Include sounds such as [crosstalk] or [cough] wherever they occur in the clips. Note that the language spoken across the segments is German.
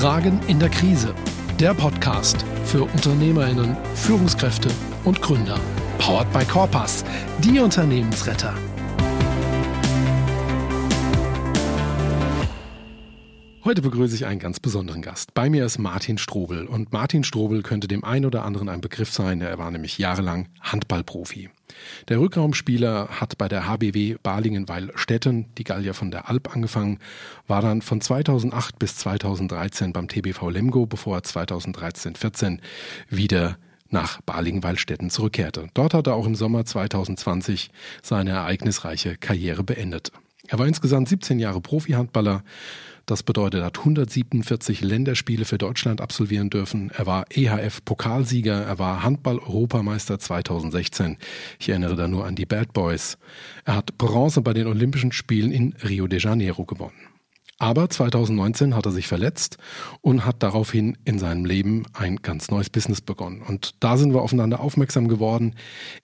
Fragen in der Krise. Der Podcast für Unternehmerinnen, Führungskräfte und Gründer. Powered by Corpus, die Unternehmensretter. Heute begrüße ich einen ganz besonderen Gast. Bei mir ist Martin Strobel. Und Martin Strobel könnte dem einen oder anderen ein Begriff sein. Er war nämlich jahrelang Handballprofi. Der Rückraumspieler hat bei der HBW Balingen-Weil-Stetten, die Gallier von der Alp, angefangen, war dann von 2008 bis 2013 beim TBV Lemgo, bevor er 2013-14 wieder nach Balingen-Waldstätten zurückkehrte. Dort hat er auch im Sommer 2020 seine ereignisreiche Karriere beendet. Er war insgesamt 17 Jahre Profi-Handballer, das bedeutet, er hat 147 Länderspiele für Deutschland absolvieren dürfen. Er war EHF-Pokalsieger, er war Handball-Europameister 2016. Ich erinnere da nur an die Bad Boys. Er hat Bronze bei den Olympischen Spielen in Rio de Janeiro gewonnen. Aber 2019 hat er sich verletzt und hat daraufhin in seinem Leben ein ganz neues Business begonnen. Und da sind wir aufeinander aufmerksam geworden.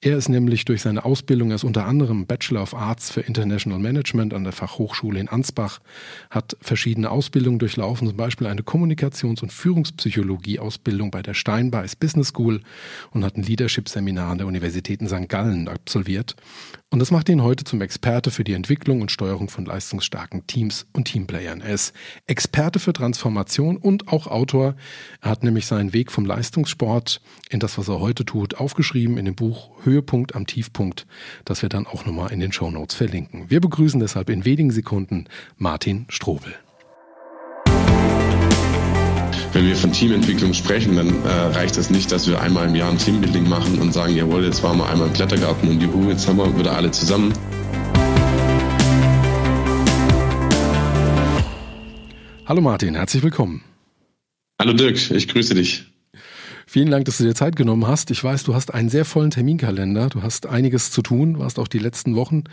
Er ist nämlich durch seine Ausbildung, er unter anderem Bachelor of Arts für International Management an der Fachhochschule in Ansbach, hat verschiedene Ausbildungen durchlaufen, zum Beispiel eine Kommunikations- und Führungspsychologie-Ausbildung bei der Steinbeis Business School und hat ein Leadership-Seminar an der Universität in St. Gallen absolviert. Und das macht ihn heute zum Experte für die Entwicklung und Steuerung von leistungsstarken Teams und Teamplayern. Er ist Experte für Transformation und auch Autor. Er hat nämlich seinen Weg vom Leistungssport in das, was er heute tut, aufgeschrieben in dem Buch Höhepunkt am Tiefpunkt, das wir dann auch nochmal in den Show Notes verlinken. Wir begrüßen deshalb in wenigen Sekunden Martin Strobel. Wenn wir von Teamentwicklung sprechen, dann äh, reicht es das nicht, dass wir einmal im Jahr ein Teambuilding machen und sagen, jawohl, jetzt waren wir einmal im Klettergarten und juhu, jetzt haben wir wieder alle zusammen. Hallo Martin, herzlich willkommen. Hallo Dirk, ich grüße dich. Vielen Dank, dass du dir Zeit genommen hast. Ich weiß, du hast einen sehr vollen Terminkalender. Du hast einiges zu tun, warst auch die letzten Wochen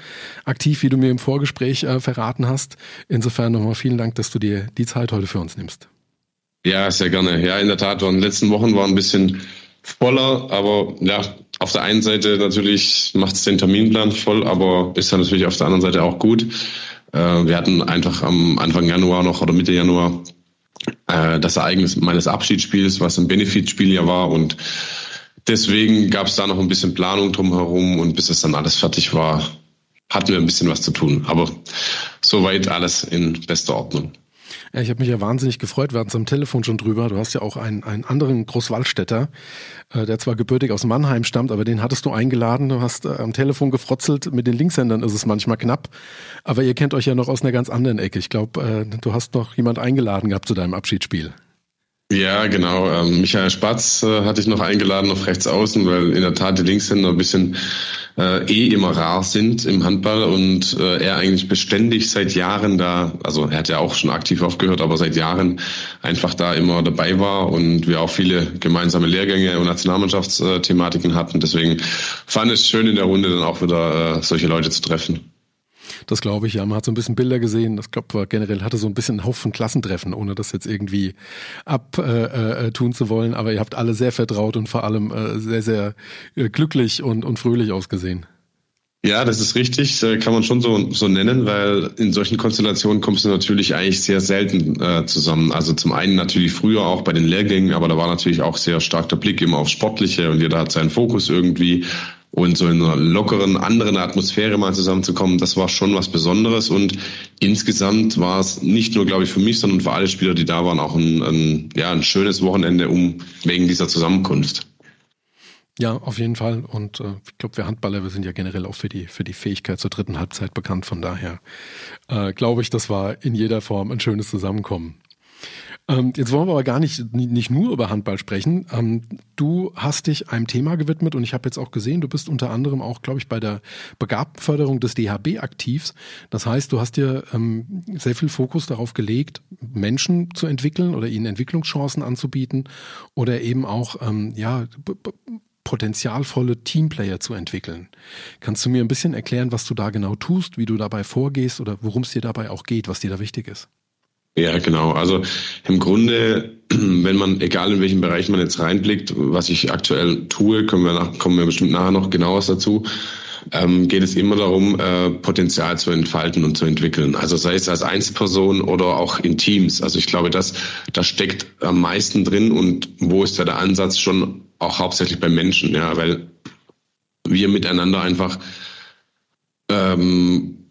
aktiv, wie du mir im Vorgespräch äh, verraten hast. Insofern nochmal vielen Dank, dass du dir die Zeit heute für uns nimmst. Ja, sehr gerne. Ja, in der Tat, waren die letzten Wochen waren ein bisschen voller, aber ja, auf der einen Seite natürlich macht es den Terminplan voll, aber ist dann natürlich auf der anderen Seite auch gut. Äh, wir hatten einfach am Anfang Januar noch oder Mitte Januar äh, das Ereignis meines Abschiedsspiels, was ein Benefitspiel ja war und deswegen gab es da noch ein bisschen Planung drumherum und bis es dann alles fertig war, hatten wir ein bisschen was zu tun. Aber soweit alles in bester Ordnung. Ja, ich habe mich ja wahnsinnig gefreut, wir hatten es am Telefon schon drüber. Du hast ja auch einen, einen anderen Großwaldstädter, äh, der zwar gebürtig aus Mannheim stammt, aber den hattest du eingeladen. Du hast äh, am Telefon gefrotzelt. Mit den Linkshändern ist es manchmal knapp. Aber ihr kennt euch ja noch aus einer ganz anderen Ecke. Ich glaube, äh, du hast noch jemand eingeladen gehabt zu deinem Abschiedsspiel. Ja, genau. Ähm, Michael Spatz äh, hatte ich noch eingeladen auf rechts außen, weil in der Tat die Linkshänder ein bisschen äh, eh immer rar sind im Handball und äh, er eigentlich beständig seit Jahren da, also er hat ja auch schon aktiv aufgehört, aber seit Jahren einfach da immer dabei war und wir auch viele gemeinsame Lehrgänge und Nationalmannschaftsthematiken hatten. Deswegen fand es schön in der Runde dann auch wieder äh, solche Leute zu treffen. Das glaube ich, ja. Man hat so ein bisschen Bilder gesehen. Das glaube generell hatte so ein bisschen einen Haufen Klassentreffen, ohne das jetzt irgendwie abtun äh, äh, zu wollen. Aber ihr habt alle sehr vertraut und vor allem äh, sehr, sehr äh, glücklich und, und fröhlich ausgesehen. Ja, das ist richtig, kann man schon so, so nennen, weil in solchen Konstellationen kommst du natürlich eigentlich sehr selten äh, zusammen. Also zum einen natürlich früher auch bei den Lehrgängen, aber da war natürlich auch sehr stark der Blick immer auf Sportliche und jeder hat seinen Fokus irgendwie und so in einer lockeren, anderen Atmosphäre mal zusammenzukommen, das war schon was Besonderes. Und insgesamt war es nicht nur, glaube ich, für mich, sondern für alle Spieler, die da waren, auch ein, ein, ja, ein schönes Wochenende um wegen dieser Zusammenkunft. Ja, auf jeden Fall. Und äh, ich glaube, wir Handballer, wir sind ja generell auch für die, für die Fähigkeit zur dritten Halbzeit bekannt. Von daher äh, glaube ich, das war in jeder Form ein schönes Zusammenkommen. Ähm, jetzt wollen wir aber gar nicht, nicht nur über Handball sprechen. Ähm, du hast dich einem Thema gewidmet und ich habe jetzt auch gesehen, du bist unter anderem auch, glaube ich, bei der Begabtenförderung des DHB aktiv. Das heißt, du hast dir ähm, sehr viel Fokus darauf gelegt, Menschen zu entwickeln oder ihnen Entwicklungschancen anzubieten oder eben auch, ähm, ja, potenzialvolle Teamplayer zu entwickeln. Kannst du mir ein bisschen erklären, was du da genau tust, wie du dabei vorgehst oder worum es dir dabei auch geht, was dir da wichtig ist? Ja, genau. Also im Grunde, [clears throat] wenn man, egal in welchem Bereich man jetzt reinblickt, was ich aktuell tue, kommen wir, nach, kommen wir bestimmt nachher noch genaues dazu. ähm, geht es immer darum, äh, Potenzial zu entfalten und zu entwickeln. Also sei es als Einzelperson oder auch in Teams. Also ich glaube, das, das steckt am meisten drin und wo ist da der Ansatz schon auch hauptsächlich bei Menschen, ja, weil wir miteinander einfach ähm,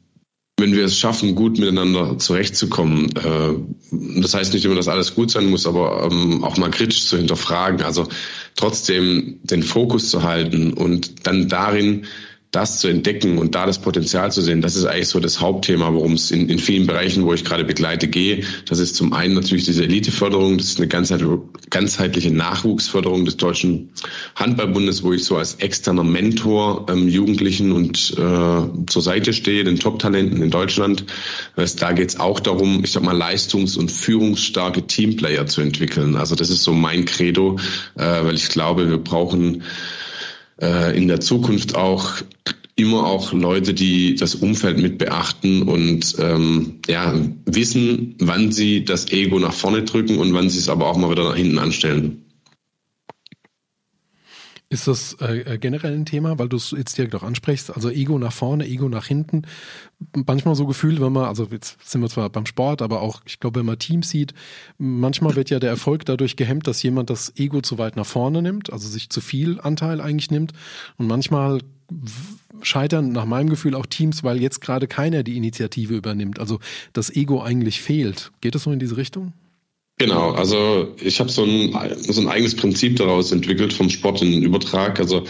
wenn wir es schaffen, gut miteinander zurechtzukommen, äh, das heißt nicht immer, dass alles gut sein muss, aber ähm, auch mal kritisch zu hinterfragen, also trotzdem den Fokus zu halten und dann darin das zu entdecken und da das Potenzial zu sehen, das ist eigentlich so das Hauptthema, worum es in, in vielen Bereichen, wo ich gerade begleite, gehe. Das ist zum einen natürlich diese Eliteförderung, das ist eine ganzheitliche Nachwuchsförderung des Deutschen Handballbundes, wo ich so als externer Mentor ähm, Jugendlichen und äh, zur Seite stehe, den Top-Talenten in Deutschland. Das, da geht es auch darum, ich sag mal, leistungs- und führungsstarke Teamplayer zu entwickeln. Also das ist so mein Credo, äh, weil ich glaube, wir brauchen äh, in der Zukunft auch immer auch Leute, die das Umfeld mit beachten und ähm, ja, wissen, wann sie das Ego nach vorne drücken und wann sie es aber auch mal wieder nach hinten anstellen. Ist das äh, äh generell ein Thema, weil du es jetzt direkt auch ansprichst? Also Ego nach vorne, Ego nach hinten. Manchmal so Gefühl, wenn man, also jetzt sind wir zwar beim Sport, aber auch, ich glaube, wenn man Teams sieht, manchmal wird ja der Erfolg dadurch gehemmt, dass jemand das Ego zu weit nach vorne nimmt, also sich zu viel Anteil eigentlich nimmt. Und manchmal scheitern nach meinem Gefühl auch Teams, weil jetzt gerade keiner die Initiative übernimmt. Also das Ego eigentlich fehlt. Geht das so in diese Richtung? Genau, also ich habe so ein, so ein eigenes Prinzip daraus entwickelt vom Sport in den Übertrag, also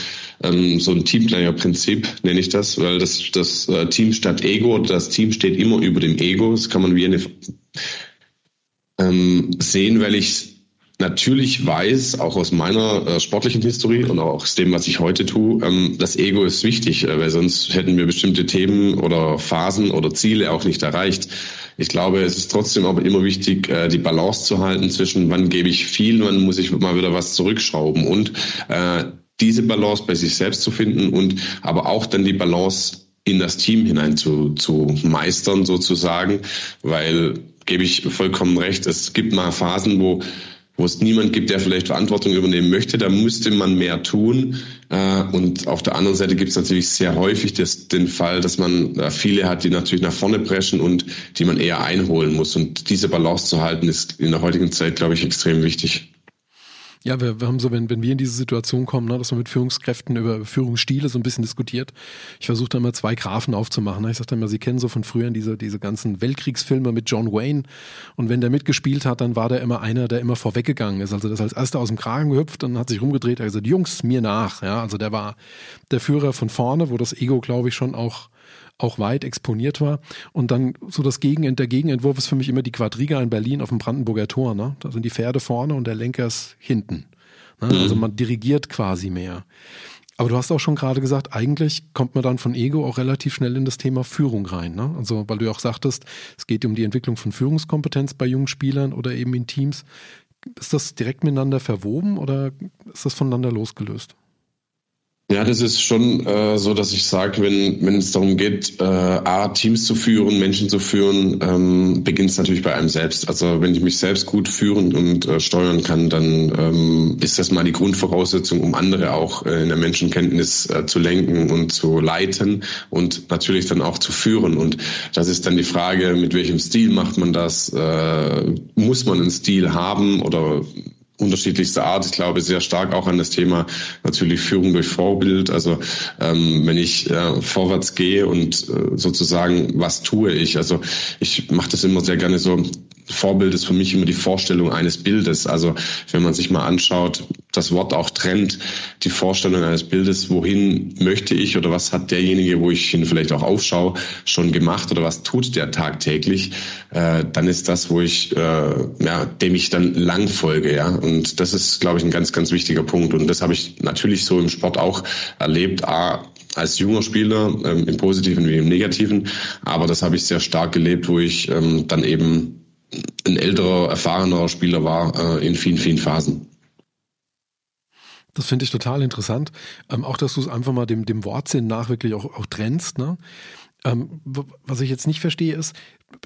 ähm, so ein Teamplayer-Prinzip nenne ich das, weil das, das äh, Team statt Ego, das Team steht immer über dem Ego, das kann man wie eine ähm, sehen, weil ich natürlich weiß, auch aus meiner äh, sportlichen Historie und auch aus dem, was ich heute tue, ähm, das Ego ist wichtig, äh, weil sonst hätten wir bestimmte Themen oder Phasen oder Ziele auch nicht erreicht. Ich glaube, es ist trotzdem aber immer wichtig, äh, die Balance zu halten zwischen wann gebe ich viel, wann muss ich mal wieder was zurückschrauben und äh, diese Balance bei sich selbst zu finden und aber auch dann die Balance in das Team hinein zu, zu meistern sozusagen, weil gebe ich vollkommen recht, es gibt mal Phasen, wo wo es niemand gibt, der vielleicht Verantwortung übernehmen möchte, da müsste man mehr tun. Äh, und auf der anderen Seite gibt es natürlich sehr häufig das, den Fall, dass man viele hat, die natürlich nach vorne preschen und die man eher einholen muss. Und diese Balance zu halten, ist in der heutigen Zeit, glaube ich, extrem wichtig. Ja, wir, wir haben so, wenn, wenn wir in diese Situation kommen, ne, dass man mit Führungskräften über Führungsstile so ein bisschen diskutiert. Ich versuche da immer zwei Grafen aufzumachen. Ne? Ich sage dann immer, Sie kennen so von früher diese, diese ganzen Weltkriegsfilme mit John Wayne. Und wenn der mitgespielt hat, dann war der immer einer, der immer vorweggegangen ist. Also das als erster aus dem Kragen gehüpft und hat sich rumgedreht, hat gesagt, Jungs, mir nach. Ja, also der war der Führer von vorne, wo das Ego, glaube ich, schon auch auch weit exponiert war. Und dann so das Gegen, der Gegenentwurf ist für mich immer die Quadriga in Berlin auf dem Brandenburger Tor. Ne? Da sind die Pferde vorne und der Lenker ist hinten. Ne? Mhm. Also man dirigiert quasi mehr. Aber du hast auch schon gerade gesagt, eigentlich kommt man dann von Ego auch relativ schnell in das Thema Führung rein. Ne? Also, weil du auch sagtest, es geht um die Entwicklung von Führungskompetenz bei jungen Spielern oder eben in Teams. Ist das direkt miteinander verwoben oder ist das voneinander losgelöst? Ja, das ist schon äh, so, dass ich sage, wenn, wenn es darum geht, äh, A, Teams zu führen, Menschen zu führen, ähm, beginnt es natürlich bei einem selbst. Also wenn ich mich selbst gut führen und äh, steuern kann, dann ähm, ist das mal die Grundvoraussetzung, um andere auch äh, in der Menschenkenntnis äh, zu lenken und zu leiten und natürlich dann auch zu führen. Und das ist dann die Frage, mit welchem Stil macht man das? Äh, muss man einen Stil haben oder unterschiedlichster Art. Ich glaube sehr stark auch an das Thema natürlich Führung durch Vorbild. Also ähm, wenn ich äh, vorwärts gehe und äh, sozusagen was tue ich. Also ich mache das immer sehr gerne so. Vorbild ist für mich immer die Vorstellung eines Bildes. Also wenn man sich mal anschaut, das Wort auch trennt, die Vorstellung eines Bildes, wohin möchte ich oder was hat derjenige, wo ich hin vielleicht auch aufschaue, schon gemacht oder was tut der tagtäglich, äh, dann ist das, wo ich, äh, ja, dem ich dann lang folge, ja. Und das ist, glaube ich, ein ganz, ganz wichtiger Punkt. Und das habe ich natürlich so im Sport auch erlebt. A, als junger Spieler, ähm, im Positiven wie im Negativen. Aber das habe ich sehr stark gelebt, wo ich ähm, dann eben ein älterer, erfahrener Spieler war äh, in vielen, vielen Phasen. Das finde ich total interessant. Ähm, auch, dass du es einfach mal dem, dem Wortsinn nach wirklich auch, auch trennst. Ne? Ähm, was ich jetzt nicht verstehe, ist,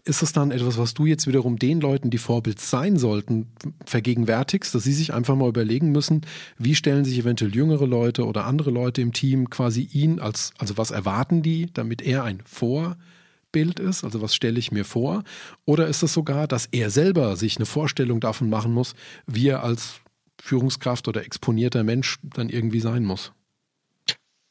ist es dann etwas, was du jetzt wiederum den Leuten, die Vorbild sein sollten, vergegenwärtigst, dass sie sich einfach mal überlegen müssen, wie stellen sich eventuell jüngere Leute oder andere Leute im Team quasi ihn als, also was erwarten die, damit er ein Vorbild ist, also was stelle ich mir vor? Oder ist es sogar, dass er selber sich eine Vorstellung davon machen muss, wie er als Führungskraft oder exponierter Mensch dann irgendwie sein muss?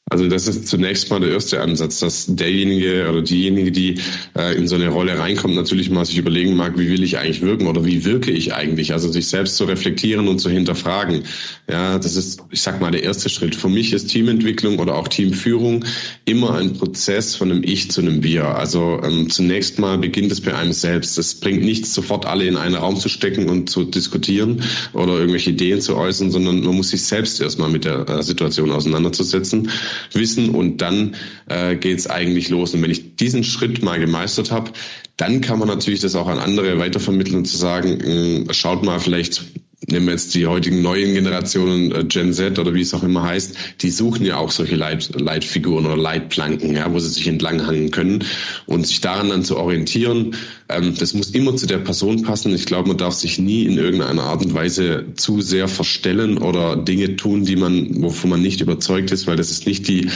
Also das ist zunächst mal der erste Ansatz, dass derjenige oder diejenige, die äh, in so eine Rolle reinkommt, natürlich mal sich überlegen mag, wie will ich eigentlich wirken oder wie wirke ich eigentlich? Also sich selbst zu reflektieren und zu hinterfragen. Ja, das ist, ich sag mal, der erste Schritt. Für mich ist Teamentwicklung oder auch Teamführung immer ein Prozess von einem Ich zu einem Wir. Also ähm, zunächst mal beginnt es bei einem selbst. Es bringt nichts, sofort alle in einen Raum zu stecken und zu diskutieren oder irgendwelche Ideen zu äußern, sondern man muss sich selbst erstmal mit der äh, Situation auseinanderzusetzen wissen und dann äh, geht eigentlich los. Und wenn ich diesen Schritt mal gemeistert habe, dann kann man natürlich das auch an andere weitervermitteln und zu sagen, äh, schaut mal vielleicht nehmen wir jetzt die heutigen neuen Generationen, äh, Gen Z oder wie es auch immer heißt, die suchen ja auch solche Leit, Leitfiguren oder Leitplanken, ja, wo sie sich entlanghangen können und sich daran dann zu orientieren. Ähm, das muss immer zu der Person passen. Ich glaube, man darf sich nie in irgendeiner Art und Weise zu sehr verstellen oder Dinge tun, die man, wovon man nicht überzeugt ist, weil das ist nicht die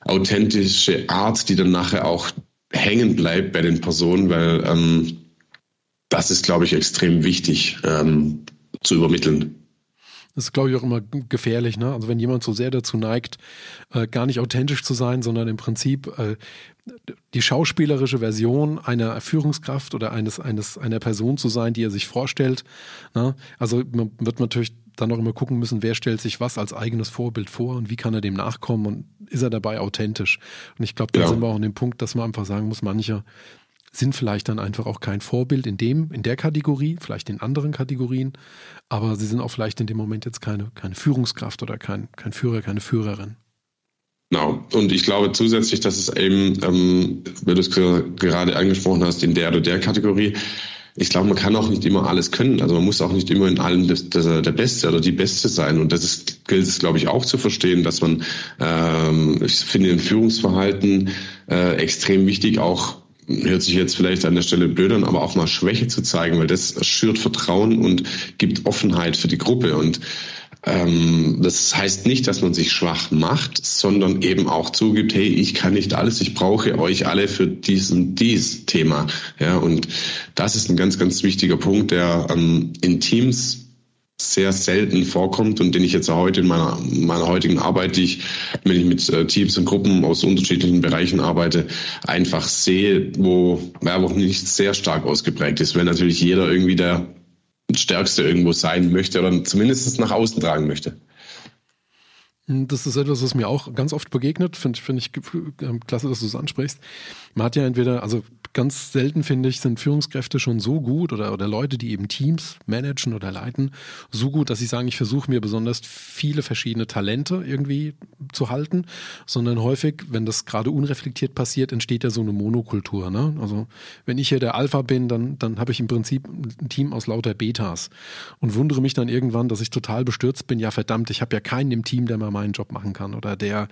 authentische Art, die dann nachher auch hängen bleibt bei den Personen, weil ähm, das ist, glaube ich, extrem wichtig. Ähm, zu übermitteln. Das ist, glaube ich, auch immer gefährlich. Ne? Also wenn jemand so sehr dazu neigt, äh, gar nicht authentisch zu sein, sondern im Prinzip äh, die schauspielerische Version einer Führungskraft oder eines, eines, einer Person zu sein, die er sich vorstellt. Ne? Also man wird natürlich dann auch immer gucken müssen, wer stellt sich was als eigenes Vorbild vor und wie kann er dem nachkommen und ist er dabei authentisch. Und ich glaube, da ja. sind wir auch an dem Punkt, dass man einfach sagen muss, manche sind vielleicht dann einfach auch kein Vorbild in dem, in der Kategorie, vielleicht in anderen Kategorien, aber sie sind auch vielleicht in dem Moment jetzt keine, keine Führungskraft oder kein, kein Führer, keine Führerin. Genau. Und ich glaube zusätzlich, dass es eben, ähm, weil du es gerade angesprochen hast, in der oder der Kategorie, ich glaube, man kann auch nicht immer alles können. Also man muss auch nicht immer in allem das, das, der Beste oder die Beste sein. Und das ist, gilt es, glaube ich, auch zu verstehen, dass man, ähm, ich finde, im Führungsverhalten äh, extrem wichtig auch hört sich jetzt vielleicht an der Stelle blöd an, aber auch mal Schwäche zu zeigen, weil das schürt Vertrauen und gibt Offenheit für die Gruppe. Und ähm, das heißt nicht, dass man sich schwach macht, sondern eben auch zugibt, hey, ich kann nicht alles, ich brauche euch alle für diesen dies Thema. Ja, und das ist ein ganz, ganz wichtiger Punkt, der ähm, in Teams sehr selten vorkommt und den ich jetzt heute in meiner, meiner heutigen Arbeit, die ich, wenn ich mit äh, Teams und Gruppen aus unterschiedlichen Bereichen arbeite, einfach sehe, wo Werbung nicht sehr stark ausgeprägt ist, wenn natürlich jeder irgendwie der Stärkste irgendwo sein möchte oder zumindest nach außen tragen möchte. Das ist etwas, was mir auch ganz oft begegnet. Finde find ich äh, klasse, dass du es ansprichst. Man hat ja entweder, also ganz selten finde ich, sind Führungskräfte schon so gut oder, oder Leute, die eben Teams managen oder leiten, so gut, dass sie sagen, ich versuche mir besonders viele verschiedene Talente irgendwie zu halten, sondern häufig, wenn das gerade unreflektiert passiert, entsteht ja so eine Monokultur. Ne? Also wenn ich hier der Alpha bin, dann, dann habe ich im Prinzip ein Team aus lauter Betas und wundere mich dann irgendwann, dass ich total bestürzt bin, ja verdammt, ich habe ja keinen im Team, der mal meinen Job machen kann oder der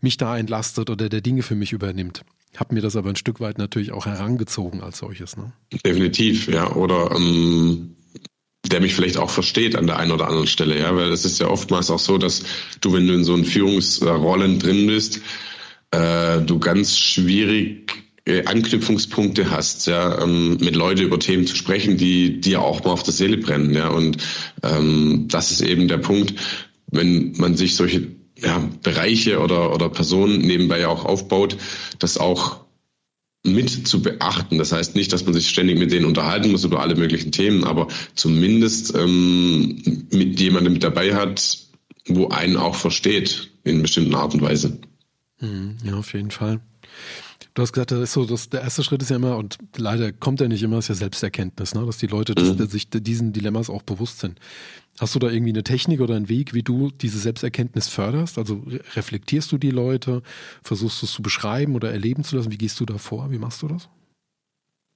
mich da entlastet oder der Dinge für mich übernimmt habe mir das aber ein Stück weit natürlich auch herangezogen als solches. Ne? Definitiv, ja. Oder ähm, der mich vielleicht auch versteht an der einen oder anderen Stelle, ja, weil es ist ja oftmals auch so, dass du, wenn du in so einen Führungsrollen drin bist, äh, du ganz schwierig äh, Anknüpfungspunkte hast, ja, ähm, mit Leuten über Themen zu sprechen, die dir auch mal auf der Seele brennen, ja. Und ähm, das ist eben der Punkt, wenn man sich solche ja, Bereiche oder, oder Personen nebenbei auch aufbaut, das auch mit zu beachten. Das heißt nicht, dass man sich ständig mit denen unterhalten muss über alle möglichen Themen, aber zumindest ähm, mit jemandem mit dabei hat, wo einen auch versteht in bestimmten Art und Weise. Mhm, ja, auf jeden Fall. Du hast gesagt, das ist so, das, der erste Schritt ist ja immer, und leider kommt er nicht immer, ist ja Selbsterkenntnis, ne? dass die Leute mhm. sich diesen Dilemmas auch bewusst sind. Hast du da irgendwie eine Technik oder einen Weg, wie du diese Selbsterkenntnis förderst? Also reflektierst du die Leute, versuchst du es zu beschreiben oder erleben zu lassen? Wie gehst du da vor? Wie machst du das?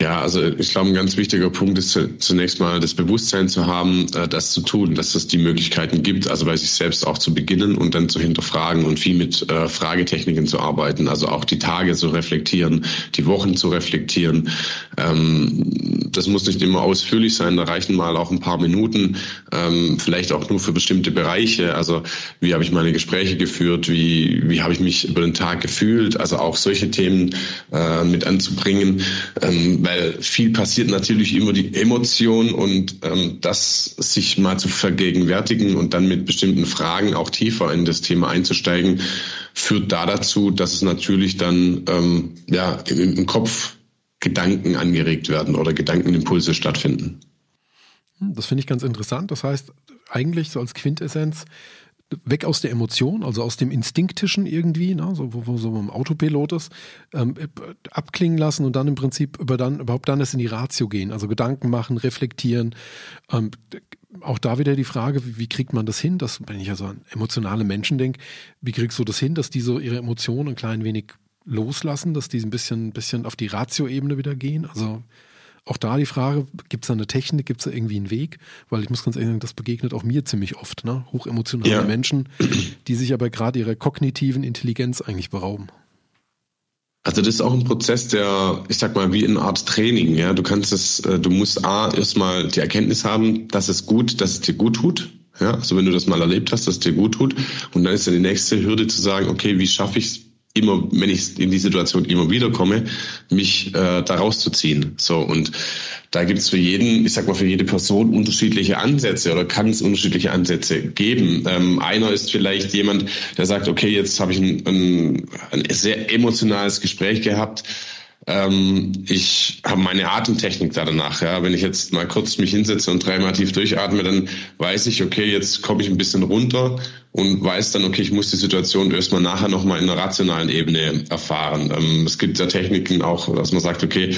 Ja, also ich glaube, ein ganz wichtiger Punkt ist zunächst mal das Bewusstsein zu haben, äh, das zu tun, dass es die Möglichkeiten gibt, also bei sich selbst auch zu beginnen und dann zu hinterfragen und viel mit äh, Fragetechniken zu arbeiten, also auch die Tage zu reflektieren, die Wochen zu reflektieren. Ähm, das muss nicht immer ausführlich sein, da reichen mal auch ein paar Minuten, ähm, vielleicht auch nur für bestimmte Bereiche. Also wie habe ich meine Gespräche geführt, wie, wie habe ich mich über den Tag gefühlt, also auch solche Themen äh, mit anzubringen ähm, weil viel passiert natürlich immer die Emotion und ähm, das sich mal zu vergegenwärtigen und dann mit bestimmten Fragen auch tiefer in das Thema einzusteigen, führt da dazu, dass es natürlich dann ähm, ja im, im Kopf Gedanken angeregt werden oder Gedankenimpulse stattfinden. Das finde ich ganz interessant. Das heißt, eigentlich so als Quintessenz, weg aus der Emotion, also aus dem Instinktischen irgendwie, ne, so, wo, wo so im Autopilot ist, ähm, abklingen lassen und dann im Prinzip über dann, überhaupt dann erst in die Ratio gehen, also Gedanken machen, reflektieren. Ähm, auch da wieder die Frage, wie, wie, kriegt man das hin, dass, wenn ich also an emotionale Menschen denke, wie kriegst du das hin, dass die so ihre Emotionen ein klein wenig loslassen, dass die ein bisschen, bisschen auf die Ratio-Ebene wieder gehen? Also auch da die Frage, gibt es da eine Technik, gibt es da irgendwie einen Weg? Weil ich muss ganz ehrlich sagen, das begegnet auch mir ziemlich oft, ne? Hochemotionale ja. Menschen, die sich aber gerade ihrer kognitiven Intelligenz eigentlich berauben. Also das ist auch ein Prozess, der, ich sag mal, wie eine Art Training, ja. Du kannst es, äh, du musst A, erstmal die Erkenntnis haben, dass es gut, dass es dir gut tut. Ja, also wenn du das mal erlebt hast, dass es dir gut tut. Und dann ist ja die nächste Hürde zu sagen, okay, wie schaffe ich es immer, wenn ich in die Situation immer wieder komme, mich äh, da rauszuziehen. So und da gibt es für jeden, ich sag mal für jede Person unterschiedliche Ansätze oder kann es unterschiedliche Ansätze geben. Ähm, einer ist vielleicht jemand, der sagt, okay, jetzt habe ich ein, ein, ein sehr emotionales Gespräch gehabt ähm, ich habe meine Atemtechnik da danach. Ja. Wenn ich jetzt mal kurz mich hinsetze und dreimal tief durchatme, dann weiß ich, okay, jetzt komme ich ein bisschen runter und weiß dann, okay, ich muss die Situation erstmal nachher nochmal in einer rationalen Ebene erfahren. Ähm, es gibt ja Techniken auch, dass man sagt, okay,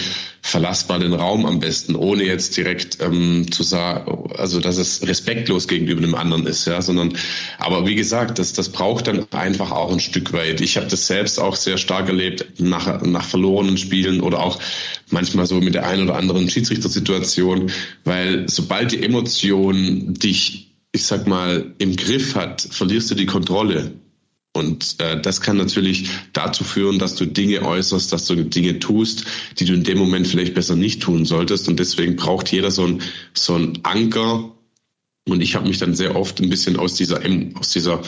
verlass mal den Raum am besten, ohne jetzt direkt ähm, zu sagen, also dass es respektlos gegenüber dem anderen ist, ja, sondern, aber wie gesagt, das, das braucht dann einfach auch ein Stück weit. Ich habe das selbst auch sehr stark erlebt nach, nach verlorenen Spielen oder auch manchmal so mit der einen oder anderen Schiedsrichtersituation, weil sobald die Emotion dich ich sag mal, im Griff hat, verlierst du die Kontrolle. Und äh, das kann natürlich dazu führen, dass du Dinge äußerst, dass du Dinge tust, die du in dem Moment vielleicht besser nicht tun solltest. Und deswegen braucht jeder so ein, so ein Anker. Und ich habe mich dann sehr oft ein bisschen aus dieser, aus dieser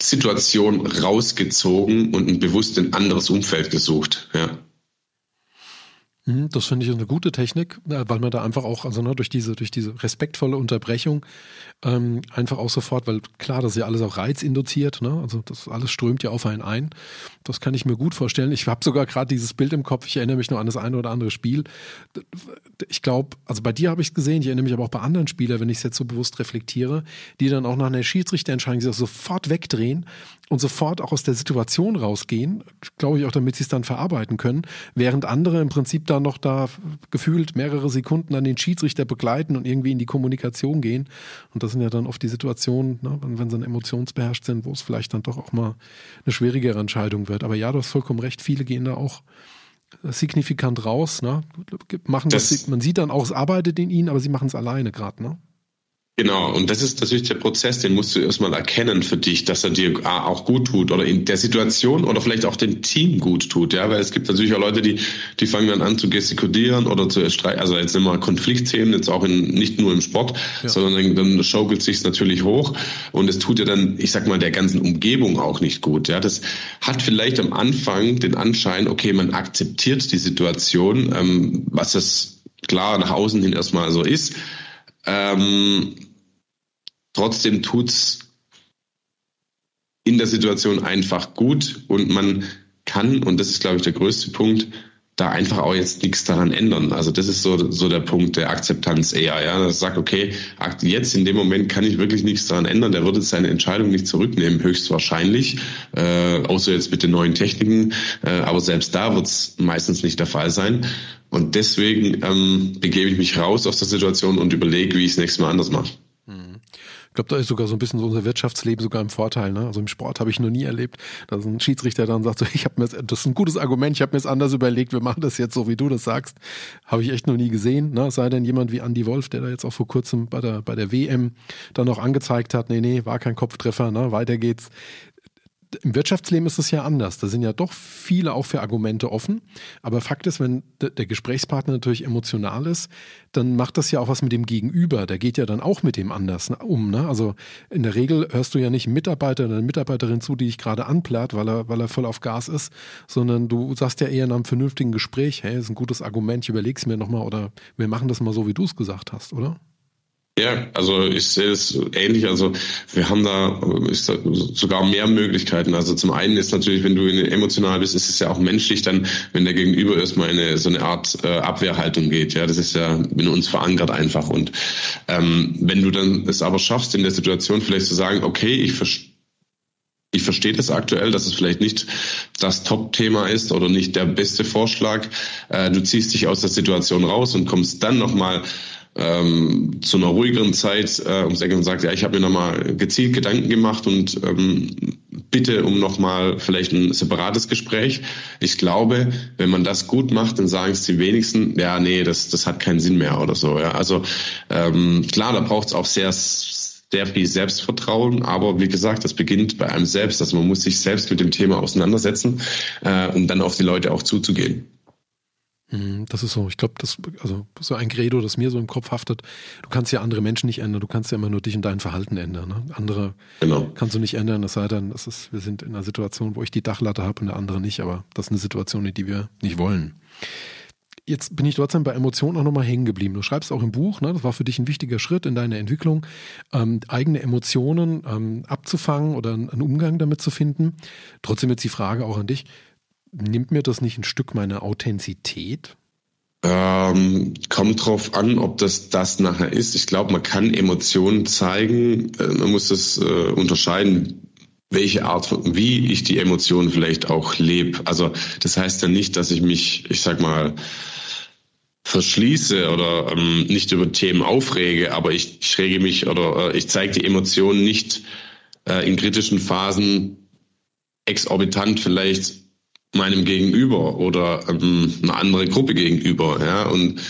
Situation rausgezogen und ein bewusst ein anderes Umfeld gesucht. Ja. Mhm, das finde ich eine gute Technik, äh, weil man da einfach auch, also ne, durch diese, durch diese respektvolle Unterbrechung ähm, einfach auch sofort, weil klar, das ist ja alles auch reizinduziert, ne? Also das alles strömt ja auf einen ein. Das kann ich mir gut vorstellen. Ich habe sogar gerade dieses Bild im Kopf, ich erinnere mich noch an das eine oder andere Spiel. Ich glaube, also bei dir habe ich es gesehen, ich erinnere mich aber auch bei anderen Spielern, wenn ich es jetzt so bewusst reflektiere, die dann auch nach einer Schiedsrichterentscheidung sich sofort wegdrehen und sofort auch aus der Situation rausgehen, glaube ich auch, damit sie es dann verarbeiten können, während andere im Prinzip dann noch da gefühlt mehrere Sekunden an den Schiedsrichter begleiten und irgendwie in die Kommunikation gehen. Und das sind ja dann oft die Situationen, ne, wenn sie dann emotionsbeherrscht sind, wo es vielleicht dann doch auch mal eine schwierigere Entscheidung wird. Aber ja, du hast vollkommen recht, viele gehen da auch signifikant raus, ne? Machen das, das man sieht dann auch, es arbeitet in ihnen, aber sie machen es alleine gerade, ne? Genau, und das ist natürlich der Prozess, den musst du erstmal erkennen für dich, dass er dir auch gut tut oder in der Situation oder vielleicht auch dem Team gut tut, ja, weil es gibt natürlich auch Leute, die, die fangen dann an zu gestikulieren oder zu streiten, also jetzt immer Konfliktthemen, jetzt auch in, nicht nur im Sport, ja. sondern dann, dann schaukelt sich's natürlich hoch und es tut ja dann, ich sag mal, der ganzen Umgebung auch nicht gut, ja, das hat vielleicht am Anfang den Anschein, okay, man akzeptiert die Situation, ähm, was es klar nach außen hin erstmal so ist, ähm, trotzdem tut's in der Situation einfach gut und man kann, und das ist, glaube ich, der größte Punkt, da einfach auch jetzt nichts daran ändern. Also das ist so, so der Punkt der Akzeptanz eher, ja. Das sagt, okay, jetzt in dem Moment kann ich wirklich nichts daran ändern. Der würde seine Entscheidung nicht zurücknehmen, höchstwahrscheinlich, äh, außer jetzt mit den neuen Techniken. Äh, aber selbst da wird es meistens nicht der Fall sein. Und deswegen ähm, begebe ich mich raus aus der Situation und überlege, wie ich es nächstes Mal anders mache. Ich glaube, da ist sogar so ein bisschen so unser Wirtschaftsleben sogar im Vorteil. Ne? Also im Sport habe ich noch nie erlebt, dass ein Schiedsrichter dann sagt, so, [laughs] ich habe mir das, das ist ein gutes Argument, ich habe mir es anders überlegt, wir machen das jetzt so, wie du das sagst. Habe ich echt noch nie gesehen. Ne? Sei denn jemand wie Andy Wolf, der da jetzt auch vor kurzem bei der, bei der WM dann noch angezeigt hat, nee, nee, war kein Kopftreffer, ne? weiter geht's im Wirtschaftsleben ist es ja anders. Da sind ja doch viele auch für Argumente offen. Aber Fakt ist, wenn der Gesprächspartner natürlich emotional ist, dann macht das ja auch was mit dem Gegenüber. Der geht ja dann auch mit dem anders um. Ne? Also in der Regel hörst du ja nicht Mitarbeiter oder Mitarbeiterin zu, die dich gerade anplärt, weil er, weil er voll auf Gas ist, sondern du sagst ja eher in einem vernünftigen Gespräch, hey, ist ein gutes Argument, ich überleg's mir nochmal oder wir machen das mal so, wie du es gesagt hast, oder? Ja, also ich sehe es ähnlich. Also wir haben da sogar mehr Möglichkeiten. Also zum einen ist natürlich, wenn du emotional bist, ist es ja auch menschlich dann, wenn der Gegenüber erstmal eine so eine Art äh, Abwehrhaltung geht. Ja, das ist ja in uns verankert einfach. Und ähm, wenn du dann es aber schaffst, in der Situation vielleicht zu sagen, okay, ich verstehe ich verstehe das aktuell, dass es vielleicht nicht das Top-Thema ist oder nicht der beste Vorschlag. Äh, du ziehst dich aus der Situation raus und kommst dann nochmal ähm, zu einer ruhigeren Zeit äh, ums Eck und sagt, ja, ich habe mir nochmal gezielt Gedanken gemacht und ähm, bitte um nochmal vielleicht ein separates Gespräch. Ich glaube, wenn man das gut macht, dann sagen es die wenigsten, ja, nee, das, das hat keinen Sinn mehr oder so. Ja. Also ähm, klar, da braucht es auch sehr sehr viel Selbstvertrauen, aber wie gesagt, das beginnt bei einem selbst. Also man muss sich selbst mit dem Thema auseinandersetzen, äh, um dann auf die Leute auch zuzugehen. Mhm, das ist so, ich glaube, das also so ein Credo, das mir so im Kopf haftet. Du kannst ja andere Menschen nicht ändern, du kannst ja immer nur dich und dein Verhalten ändern. Ne? Andere genau. kannst du nicht ändern, es sei denn, das ist, wir sind in einer Situation, wo ich die Dachlatte habe und der andere nicht, aber das ist eine Situation, in die wir nicht wollen. Jetzt bin ich trotzdem bei Emotionen auch nochmal hängen geblieben. Du schreibst auch im Buch, ne, das war für dich ein wichtiger Schritt in deiner Entwicklung, ähm, eigene Emotionen ähm, abzufangen oder einen Umgang damit zu finden. Trotzdem jetzt die Frage auch an dich, nimmt mir das nicht ein Stück meine Authentizität? Ähm, kommt drauf an, ob das das nachher ist. Ich glaube, man kann Emotionen zeigen. Äh, man muss das äh, unterscheiden, welche Art, wie ich die Emotionen vielleicht auch lebe. Also das heißt ja nicht, dass ich mich, ich sag mal, verschließe oder ähm, nicht über Themen aufrege, aber ich, ich rege mich oder äh, ich zeige die Emotionen nicht äh, in kritischen Phasen exorbitant vielleicht meinem Gegenüber oder ähm, eine andere Gruppe gegenüber. Ja? Und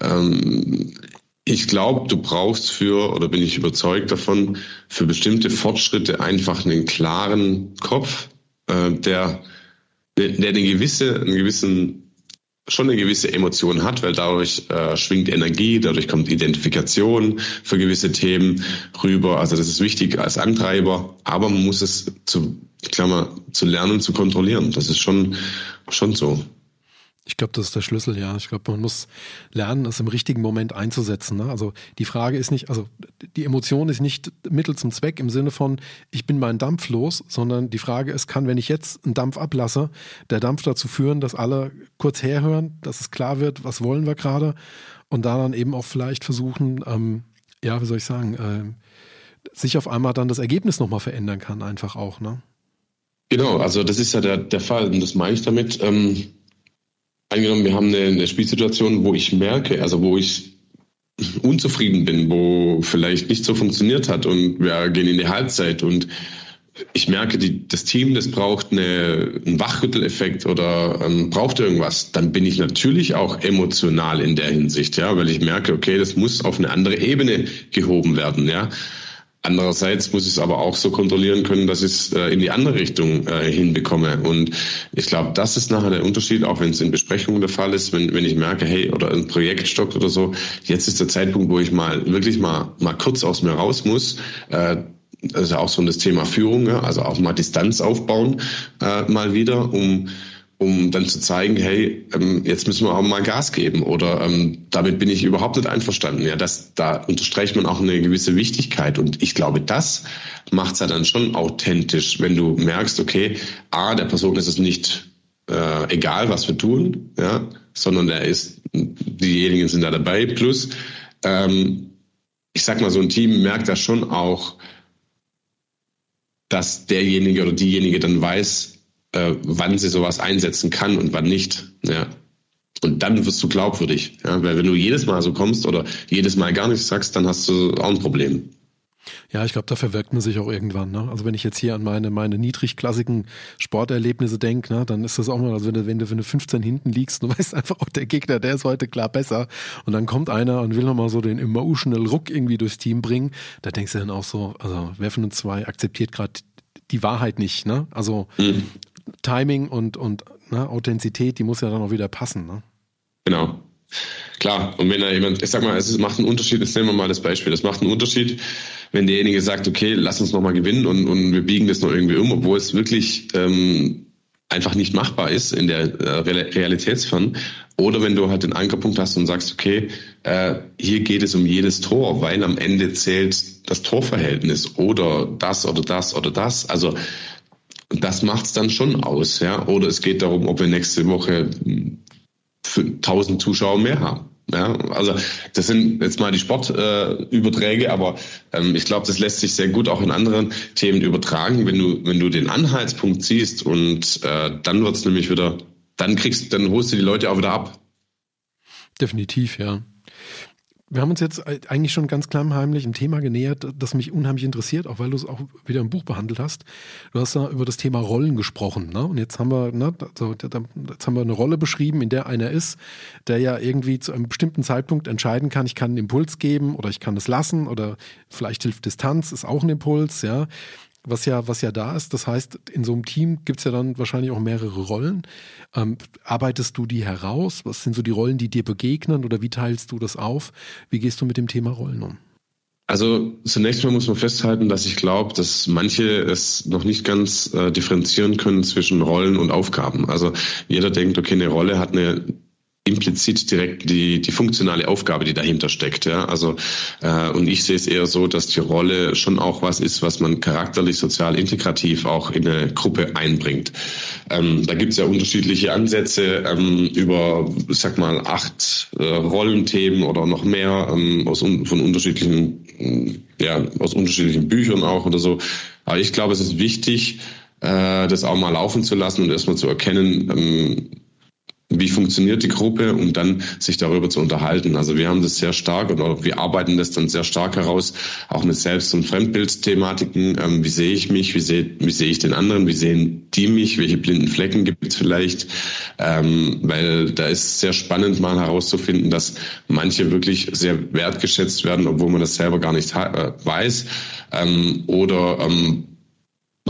ähm, ich glaube, du brauchst für, oder bin ich überzeugt davon, für bestimmte Fortschritte einfach einen klaren Kopf, äh, der, der eine gewisse, einen gewissen schon eine gewisse Emotion hat, weil dadurch äh, schwingt Energie, dadurch kommt Identifikation für gewisse Themen rüber. Also das ist wichtig als Antreiber, aber man muss es zu, ich Klammer, zu lernen, zu kontrollieren. Das ist schon, schon so. Ich glaube, das ist der Schlüssel, ja. Ich glaube, man muss lernen, es im richtigen Moment einzusetzen. Ne? Also die Frage ist nicht, also die Emotion ist nicht Mittel zum Zweck im Sinne von, ich bin mein Dampf los, sondern die Frage ist, kann, wenn ich jetzt einen Dampf ablasse, der Dampf dazu führen, dass alle kurz herhören, dass es klar wird, was wollen wir gerade und da dann eben auch vielleicht versuchen, ähm, ja, wie soll ich sagen, äh, sich auf einmal dann das Ergebnis nochmal verändern kann, einfach auch, ne? Genau, also das ist ja der, der Fall und das meine ich damit. Ähm Angenommen, wir haben eine, eine Spielsituation, wo ich merke, also wo ich unzufrieden bin, wo vielleicht nicht so funktioniert hat und wir gehen in die Halbzeit und ich merke, die, das Team, das braucht eine, einen Wachrütteleffekt oder ähm, braucht irgendwas, dann bin ich natürlich auch emotional in der Hinsicht, ja, weil ich merke, okay, das muss auf eine andere Ebene gehoben werden, ja. Andererseits muss ich es aber auch so kontrollieren können, dass ich es äh, in die andere Richtung äh, hinbekomme. Und ich glaube, das ist nachher der Unterschied, auch wenn es in Besprechungen der Fall ist, wenn, wenn ich merke, hey, oder ein Projekt stockt oder so, jetzt ist der Zeitpunkt, wo ich mal wirklich mal, mal kurz aus mir raus muss. Äh, das ist ja auch so das Thema Führung, ja? also auch mal Distanz aufbauen, äh, mal wieder, um um dann zu zeigen, hey, ähm, jetzt müssen wir auch mal Gas geben oder ähm, damit bin ich überhaupt nicht einverstanden. Ja, das, da unterstreicht man auch eine gewisse Wichtigkeit und ich glaube, das macht es ja dann schon authentisch, wenn du merkst, okay, a, der Person ist es nicht äh, egal, was wir tun, ja, sondern der ist, diejenigen sind da dabei, plus ähm, ich sag mal, so ein Team merkt da schon auch, dass derjenige oder diejenige dann weiß, äh, wann sie sowas einsetzen kann und wann nicht. Ja. Und dann wirst du glaubwürdig. Ja? Weil wenn du jedes Mal so kommst oder jedes Mal gar nichts sagst, dann hast du auch ein Problem. Ja, ich glaube, da verwirkt man sich auch irgendwann. Ne? Also wenn ich jetzt hier an meine, meine niedrigklassigen Sporterlebnisse denke, ne, dann ist das auch mal, also wenn du, wenn du, wenn du 15 hinten liegst, [laughs] du weißt einfach, auch der Gegner, der ist heute klar besser. Und dann kommt einer und will nochmal so den emotional Ruck irgendwie durchs Team bringen. Da denkst du dann auch so, also wer von uns zwei akzeptiert gerade die Wahrheit nicht, ne? Also mhm. Timing und, und ne, Authentizität, die muss ja dann auch wieder passen, ne? Genau. Klar, und wenn da jemand, ich sag mal, es macht einen Unterschied, jetzt nehmen wir mal das Beispiel, das macht einen Unterschied, wenn derjenige sagt, okay, lass uns nochmal gewinnen und, und wir biegen das noch irgendwie um, obwohl es wirklich ähm, einfach nicht machbar ist in der äh, Realitätsfern. Oder wenn du halt den Ankerpunkt hast und sagst, okay, äh, hier geht es um jedes Tor, weil am Ende zählt das Torverhältnis oder das oder das oder das. Also das macht's dann schon aus, ja. Oder es geht darum, ob wir nächste Woche 1000 Zuschauer mehr haben. Ja, also das sind jetzt mal die Sportüberträge, äh, aber ähm, ich glaube, das lässt sich sehr gut auch in anderen Themen übertragen, wenn du wenn du den Anhaltspunkt siehst und äh, dann wird's nämlich wieder, dann kriegst, dann holst du die Leute auch wieder ab. Definitiv, ja wir haben uns jetzt eigentlich schon ganz klammheimlich ein Thema genähert, das mich unheimlich interessiert, auch weil du es auch wieder im Buch behandelt hast. Du hast da über das Thema Rollen gesprochen, ne? Und jetzt haben wir, ne, also, jetzt haben wir eine Rolle beschrieben, in der einer ist, der ja irgendwie zu einem bestimmten Zeitpunkt entscheiden kann, ich kann einen Impuls geben oder ich kann es lassen oder vielleicht hilft Distanz, ist auch ein Impuls, ja was ja, was ja da ist. Das heißt, in so einem Team gibt es ja dann wahrscheinlich auch mehrere Rollen. Ähm, arbeitest du die heraus? Was sind so die Rollen, die dir begegnen oder wie teilst du das auf? Wie gehst du mit dem Thema Rollen um? Also zunächst mal muss man festhalten, dass ich glaube, dass manche es noch nicht ganz äh, differenzieren können zwischen Rollen und Aufgaben. Also jeder denkt, okay, eine Rolle hat eine implizit direkt die, die funktionale Aufgabe, die dahinter steckt. Ja? Also äh, und ich sehe es eher so, dass die Rolle schon auch was ist, was man charakterlich, sozial, integrativ auch in eine Gruppe einbringt. Ähm, da gibt es ja unterschiedliche Ansätze ähm, über, sag mal, acht äh, Rollenthemen oder noch mehr ähm, aus von unterschiedlichen, äh, ja, aus unterschiedlichen Büchern auch oder so. Aber ich glaube, es ist wichtig, äh, das auch mal laufen zu lassen und erstmal zu erkennen, ähm, wie funktioniert die Gruppe, um dann sich darüber zu unterhalten. Also wir haben das sehr stark oder wir arbeiten das dann sehr stark heraus, auch mit Selbst- und Fremdbildthematiken. Ähm, wie sehe ich mich, wie sehe, wie sehe ich den anderen, wie sehen die mich, welche blinden Flecken gibt es vielleicht, ähm, weil da ist sehr spannend mal herauszufinden, dass manche wirklich sehr wertgeschätzt werden, obwohl man das selber gar nicht äh, weiß. Ähm, oder ähm,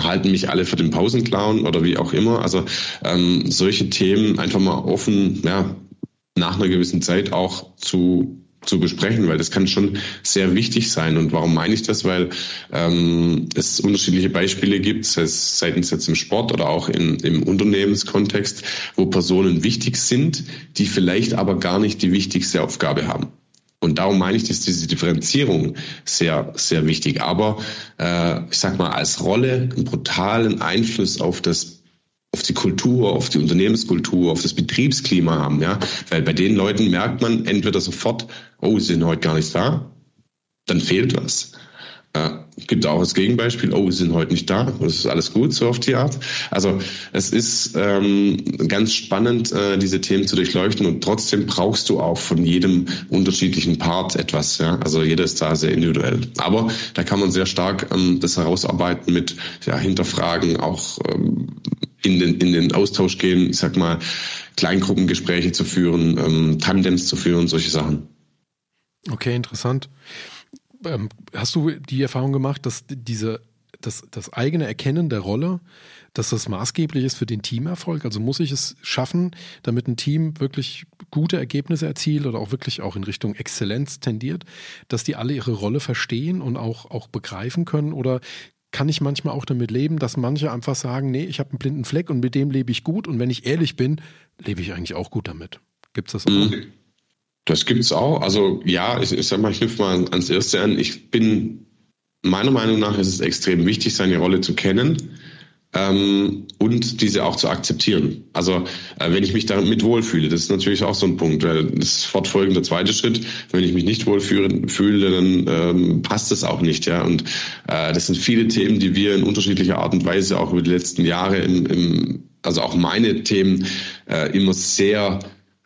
halten mich alle für den Pausenclown oder wie auch immer. Also ähm, solche Themen einfach mal offen, ja, nach einer gewissen Zeit auch zu zu besprechen, weil das kann schon sehr wichtig sein. Und warum meine ich das? Weil ähm, es unterschiedliche Beispiele gibt, sei es seitens jetzt im Sport oder auch in, im Unternehmenskontext, wo Personen wichtig sind, die vielleicht aber gar nicht die wichtigste Aufgabe haben. Und darum meine ich, dass diese Differenzierung sehr, sehr wichtig. Aber äh, ich sag mal, als Rolle einen brutalen Einfluss auf das auf die Kultur, auf die Unternehmenskultur, auf das Betriebsklima haben, ja. Weil bei den Leuten merkt man entweder sofort, oh, sie sind heute gar nicht da, dann fehlt was. Äh, gibt auch das Gegenbeispiel, oh, wir sind heute nicht da, das ist alles gut, so auf die Art. Also es ist ähm, ganz spannend, äh, diese Themen zu durchleuchten und trotzdem brauchst du auch von jedem unterschiedlichen Part etwas. Ja? Also jeder ist da sehr individuell. Aber da kann man sehr stark ähm, das herausarbeiten mit ja, Hinterfragen, auch ähm, in, den, in den Austausch gehen, ich sag mal, Kleingruppengespräche zu führen, ähm, Tandems zu führen, solche Sachen. Okay, interessant ähm, hast du die Erfahrung gemacht, dass diese, das, das eigene Erkennen der Rolle, dass das maßgeblich ist für den Teamerfolg? Also muss ich es schaffen, damit ein Team wirklich gute Ergebnisse erzielt oder auch wirklich auch in Richtung Exzellenz tendiert, dass die alle ihre Rolle verstehen und auch, auch begreifen können? Oder kann ich manchmal auch damit leben, dass manche einfach sagen, nee, ich habe einen blinden Fleck und mit dem lebe ich gut und wenn ich ehrlich bin, lebe ich eigentlich auch gut damit. Gibt es das auch? Mhm. Das gibt's auch. Also ja, ich, ich sag mal, ich knüpfe mal ans Erste an. Ich bin meiner Meinung nach ist es extrem wichtig, seine Rolle zu kennen ähm, und diese auch zu akzeptieren. Also äh, wenn ich mich damit wohlfühle, das ist natürlich auch so ein Punkt. Weil das fortfolgende zweite Schritt, wenn ich mich nicht wohlfühle, fühle, dann ähm, passt es auch nicht. Ja, und äh, das sind viele Themen, die wir in unterschiedlicher Art und Weise auch über die letzten Jahre, im, im, also auch meine Themen, äh, immer sehr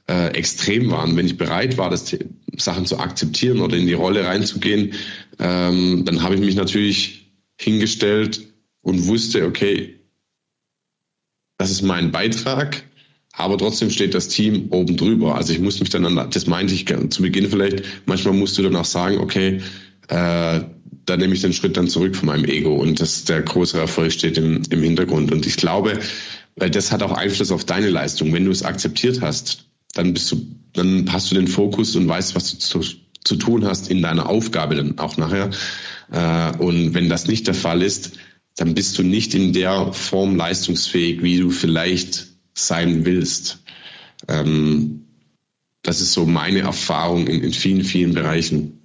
äh, extrem waren, wenn ich bereit war, das Sachen zu akzeptieren oder in die Rolle reinzugehen, ähm, dann habe ich mich natürlich hingestellt und wusste, okay, das ist mein Beitrag, aber trotzdem steht das Team oben drüber. Also ich muss mich dann, an, das meinte ich zu Beginn vielleicht, manchmal musst du dann auch sagen, okay, äh, da nehme ich den Schritt dann zurück von meinem Ego und das, der größere Erfolg steht im, im Hintergrund. Und ich glaube, weil das hat auch Einfluss auf deine Leistung. Wenn du es akzeptiert hast, dann bist du, dann hast du den Fokus und weißt, was du zu, zu tun hast in deiner Aufgabe dann auch nachher. Äh, und wenn das nicht der Fall ist, dann bist du nicht in der Form leistungsfähig, wie du vielleicht sein willst. Ähm, das ist so meine Erfahrung in, in vielen, vielen Bereichen.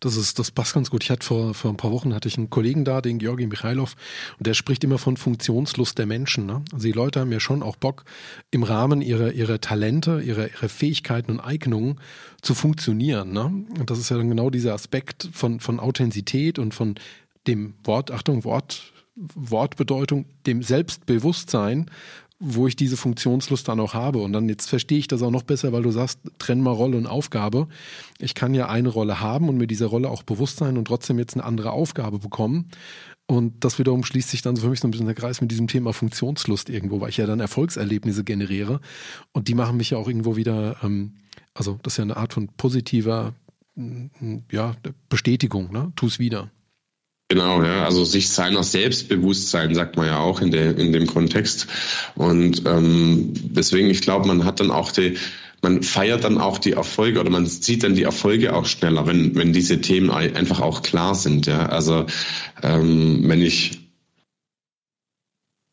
Das ist, das passt ganz gut. Ich hatte vor, vor ein paar Wochen hatte ich einen Kollegen da, den Georgi Michailov, und der spricht immer von Funktionslust der Menschen. Ne? Also die Leute haben ja schon auch Bock, im Rahmen ihrer, ihrer Talente, ihrer, ihrer Fähigkeiten und Eignungen zu funktionieren. Ne? Und das ist ja dann genau dieser Aspekt von, von Authentizität und von dem Wort, Achtung, Wort, Wortbedeutung, dem Selbstbewusstsein, wo ich diese Funktionslust dann auch habe. Und dann jetzt verstehe ich das auch noch besser, weil du sagst, trenn mal Rolle und Aufgabe. Ich kann ja eine Rolle haben und mir dieser Rolle auch bewusst sein und trotzdem jetzt eine andere Aufgabe bekommen. Und das wiederum schließt sich dann für mich so ein bisschen der Kreis mit diesem Thema Funktionslust irgendwo, weil ich ja dann Erfolgserlebnisse generiere. Und die machen mich ja auch irgendwo wieder, ähm, also das ist ja eine Art von positiver ja, Bestätigung, ne? Tu es wieder. Genau, ja, also sich seiner Selbstbewusstsein sagt man ja auch in, der, in dem Kontext. Und ähm, deswegen, ich glaube, man hat dann auch die, man feiert dann auch die Erfolge oder man sieht dann die Erfolge auch schneller, wenn, wenn diese Themen einfach auch klar sind. Ja, also ähm, wenn ich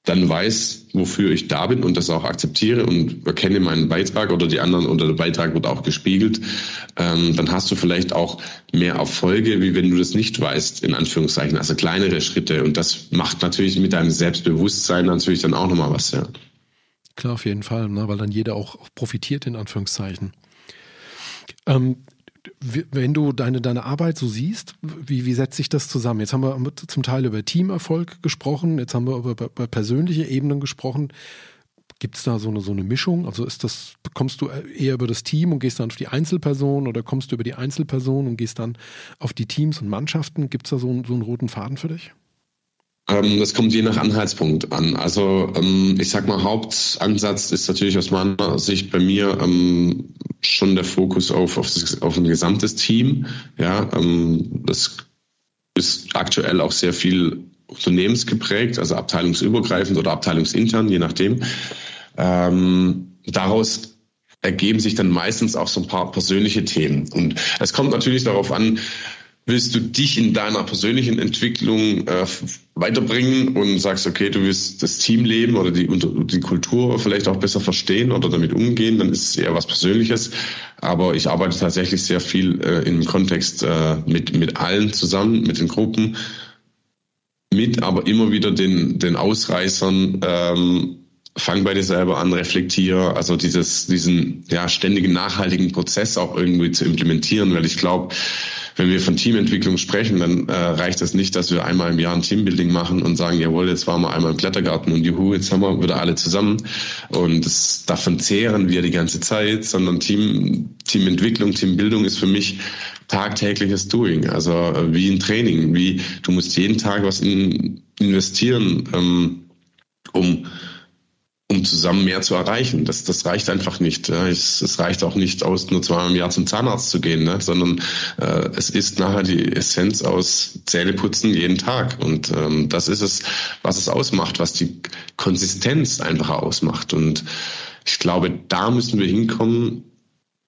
dann weiß, wofür ich da bin und das auch akzeptiere und erkenne meinen Beitrag oder die anderen oder der Beitrag wird auch gespiegelt, ähm, dann hast du vielleicht auch mehr Erfolge, wie wenn du das nicht weißt, in Anführungszeichen, also kleinere Schritte. Und das macht natürlich mit deinem Selbstbewusstsein natürlich dann auch nochmal was, ja. Klar, auf jeden Fall, ne? weil dann jeder auch profitiert, in Anführungszeichen. Ähm, wenn du deine, deine Arbeit so siehst, wie, wie setzt sich das zusammen? Jetzt haben wir zum Teil über Teamerfolg gesprochen, jetzt haben wir über, über persönliche Ebenen gesprochen. Gibt es da so eine, so eine Mischung? Also ist das, kommst du eher über das Team und gehst dann auf die Einzelperson oder kommst du über die Einzelperson und gehst dann auf die Teams und Mannschaften? Gibt es da so, so einen roten Faden für dich? Ähm, das kommt je nach Anhaltspunkt an. Also ähm, ich sag mal, Hauptansatz ist natürlich aus meiner Sicht bei mir ähm, schon der Fokus auf, auf, das, auf ein gesamtes Team. Ja, das ist aktuell auch sehr viel unternehmensgeprägt, also abteilungsübergreifend oder abteilungsintern, je nachdem. daraus ergeben sich dann meistens auch so ein paar persönliche Themen. Und es kommt natürlich darauf an, willst du dich in deiner persönlichen Entwicklung äh, weiterbringen und sagst, okay, du willst das Team leben oder die, die Kultur vielleicht auch besser verstehen oder damit umgehen, dann ist es eher was Persönliches. Aber ich arbeite tatsächlich sehr viel äh, im Kontext äh, mit, mit allen zusammen, mit den Gruppen, mit aber immer wieder den, den Ausreißern, ähm, fang bei dir selber an, reflektier, also dieses, diesen ja, ständigen nachhaltigen Prozess auch irgendwie zu implementieren, weil ich glaube, wenn wir von Teamentwicklung sprechen, dann äh, reicht es nicht, dass wir einmal im Jahr ein Teambuilding machen und sagen, jawohl, jetzt waren wir einmal im Klettergarten und juhu, jetzt haben wir wieder alle zusammen. Und das, davon zehren wir die ganze Zeit, sondern Team, Teamentwicklung, Teambildung ist für mich tagtägliches Doing, also äh, wie ein Training, wie du musst jeden Tag was in, investieren, ähm, um um zusammen mehr zu erreichen. Das, das reicht einfach nicht. Es, es reicht auch nicht aus, nur zweimal im Jahr zum Zahnarzt zu gehen, ne? sondern äh, es ist nachher die Essenz aus Zähneputzen jeden Tag. Und ähm, das ist es, was es ausmacht, was die Konsistenz einfach ausmacht. Und ich glaube, da müssen wir hinkommen,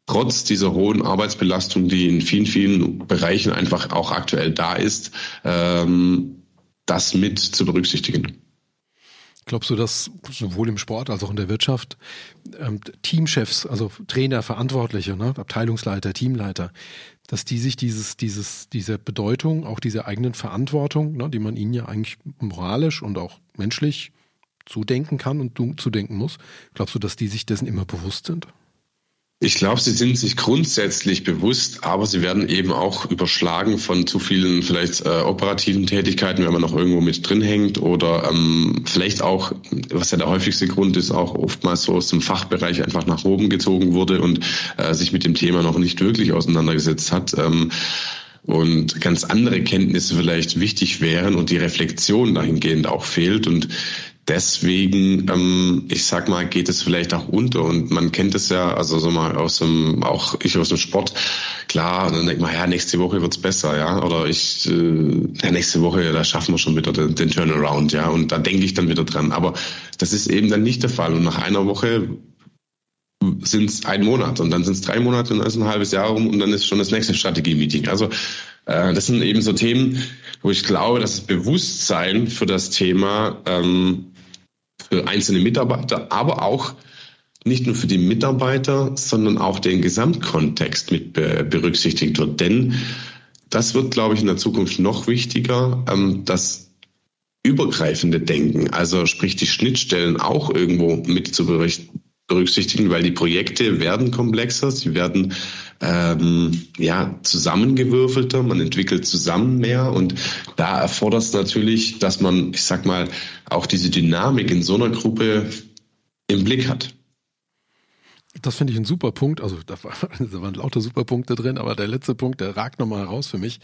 trotz dieser hohen Arbeitsbelastung, die in vielen, vielen Bereichen einfach auch aktuell da ist, ähm, das mit zu berücksichtigen. Glaubst du, dass sowohl im Sport als auch in der Wirtschaft ähm, Teamchefs, also Trainer, Verantwortliche, ne, Abteilungsleiter, Teamleiter, dass die sich dieses, dieses, diese Bedeutung, auch diese eigenen Verantwortung, ne, die man ihnen ja eigentlich moralisch und auch menschlich zudenken kann und zudenken muss, glaubst du, dass die sich dessen immer bewusst sind? Ich glaube, sie sind sich grundsätzlich bewusst, aber sie werden eben auch überschlagen von zu vielen vielleicht äh, operativen Tätigkeiten, wenn man noch irgendwo mit drin hängt oder ähm, vielleicht auch, was ja der häufigste Grund ist, auch oftmals so aus dem Fachbereich einfach nach oben gezogen wurde und äh, sich mit dem Thema noch nicht wirklich auseinandergesetzt hat. Ähm, und ganz andere Kenntnisse vielleicht wichtig wären und die Reflexion dahingehend auch fehlt. Und deswegen, ähm, ich sag mal, geht es vielleicht auch unter. Und man kennt es ja, also so mal aus dem, auch ich aus dem Sport, klar, dann denkt man, ja, nächste Woche wird's besser, ja. Oder ich, äh, ja, nächste Woche, da schaffen wir schon wieder den, den Turnaround, ja. Und da denke ich dann wieder dran. Aber das ist eben dann nicht der Fall. Und nach einer Woche sind es ein Monat und dann sind es drei Monate und dann ist ein halbes Jahr rum und dann ist schon das nächste Strategie-Meeting. Also äh, das sind eben so Themen, wo ich glaube, dass das Bewusstsein für das Thema ähm, für einzelne Mitarbeiter, aber auch nicht nur für die Mitarbeiter, sondern auch den Gesamtkontext mit berücksichtigt wird. Denn das wird, glaube ich, in der Zukunft noch wichtiger, ähm, das übergreifende Denken, also sprich die Schnittstellen auch irgendwo mit zu berücksichtigen, weil die Projekte werden komplexer, sie werden ähm, ja zusammengewürfelter, man entwickelt zusammen mehr und da erfordert es natürlich, dass man, ich sag mal, auch diese Dynamik in so einer Gruppe im Blick hat. Das finde ich ein super Punkt. Also [laughs] da, waren lauter super Punkte drin, aber der letzte Punkt, der ragt nochmal heraus für mich.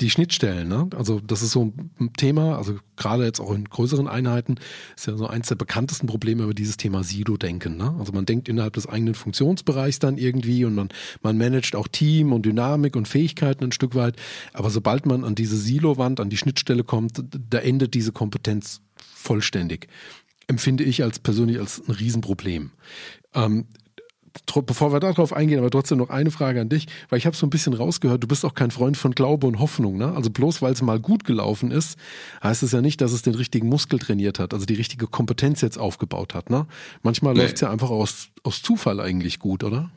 Die Schnittstellen, ne? Also das ist so ein Thema, also gerade jetzt auch in größeren Einheiten, ist ja so eins der bekanntesten Probleme über dieses Thema Silo-Denken. Ne? Also man denkt innerhalb des eigenen Funktionsbereichs dann irgendwie und man, man managt auch Team und Dynamik und Fähigkeiten ein Stück weit. Aber sobald man an diese Silo-Wand, an die Schnittstelle kommt, da endet diese Kompetenz vollständig empfinde ich als persönlich als ein Riesenproblem. Ähm, bevor wir darauf eingehen, aber trotzdem noch eine Frage an dich, weil ich habe so ein bisschen rausgehört, du bist auch kein Freund von Glaube und Hoffnung, ne? Also bloß weil es mal gut gelaufen ist, heißt es ja nicht, dass es den richtigen Muskel trainiert hat, also die richtige Kompetenz jetzt aufgebaut hat, ne? Manchmal nee. läuft es ja einfach aus, aus Zufall eigentlich gut, oder?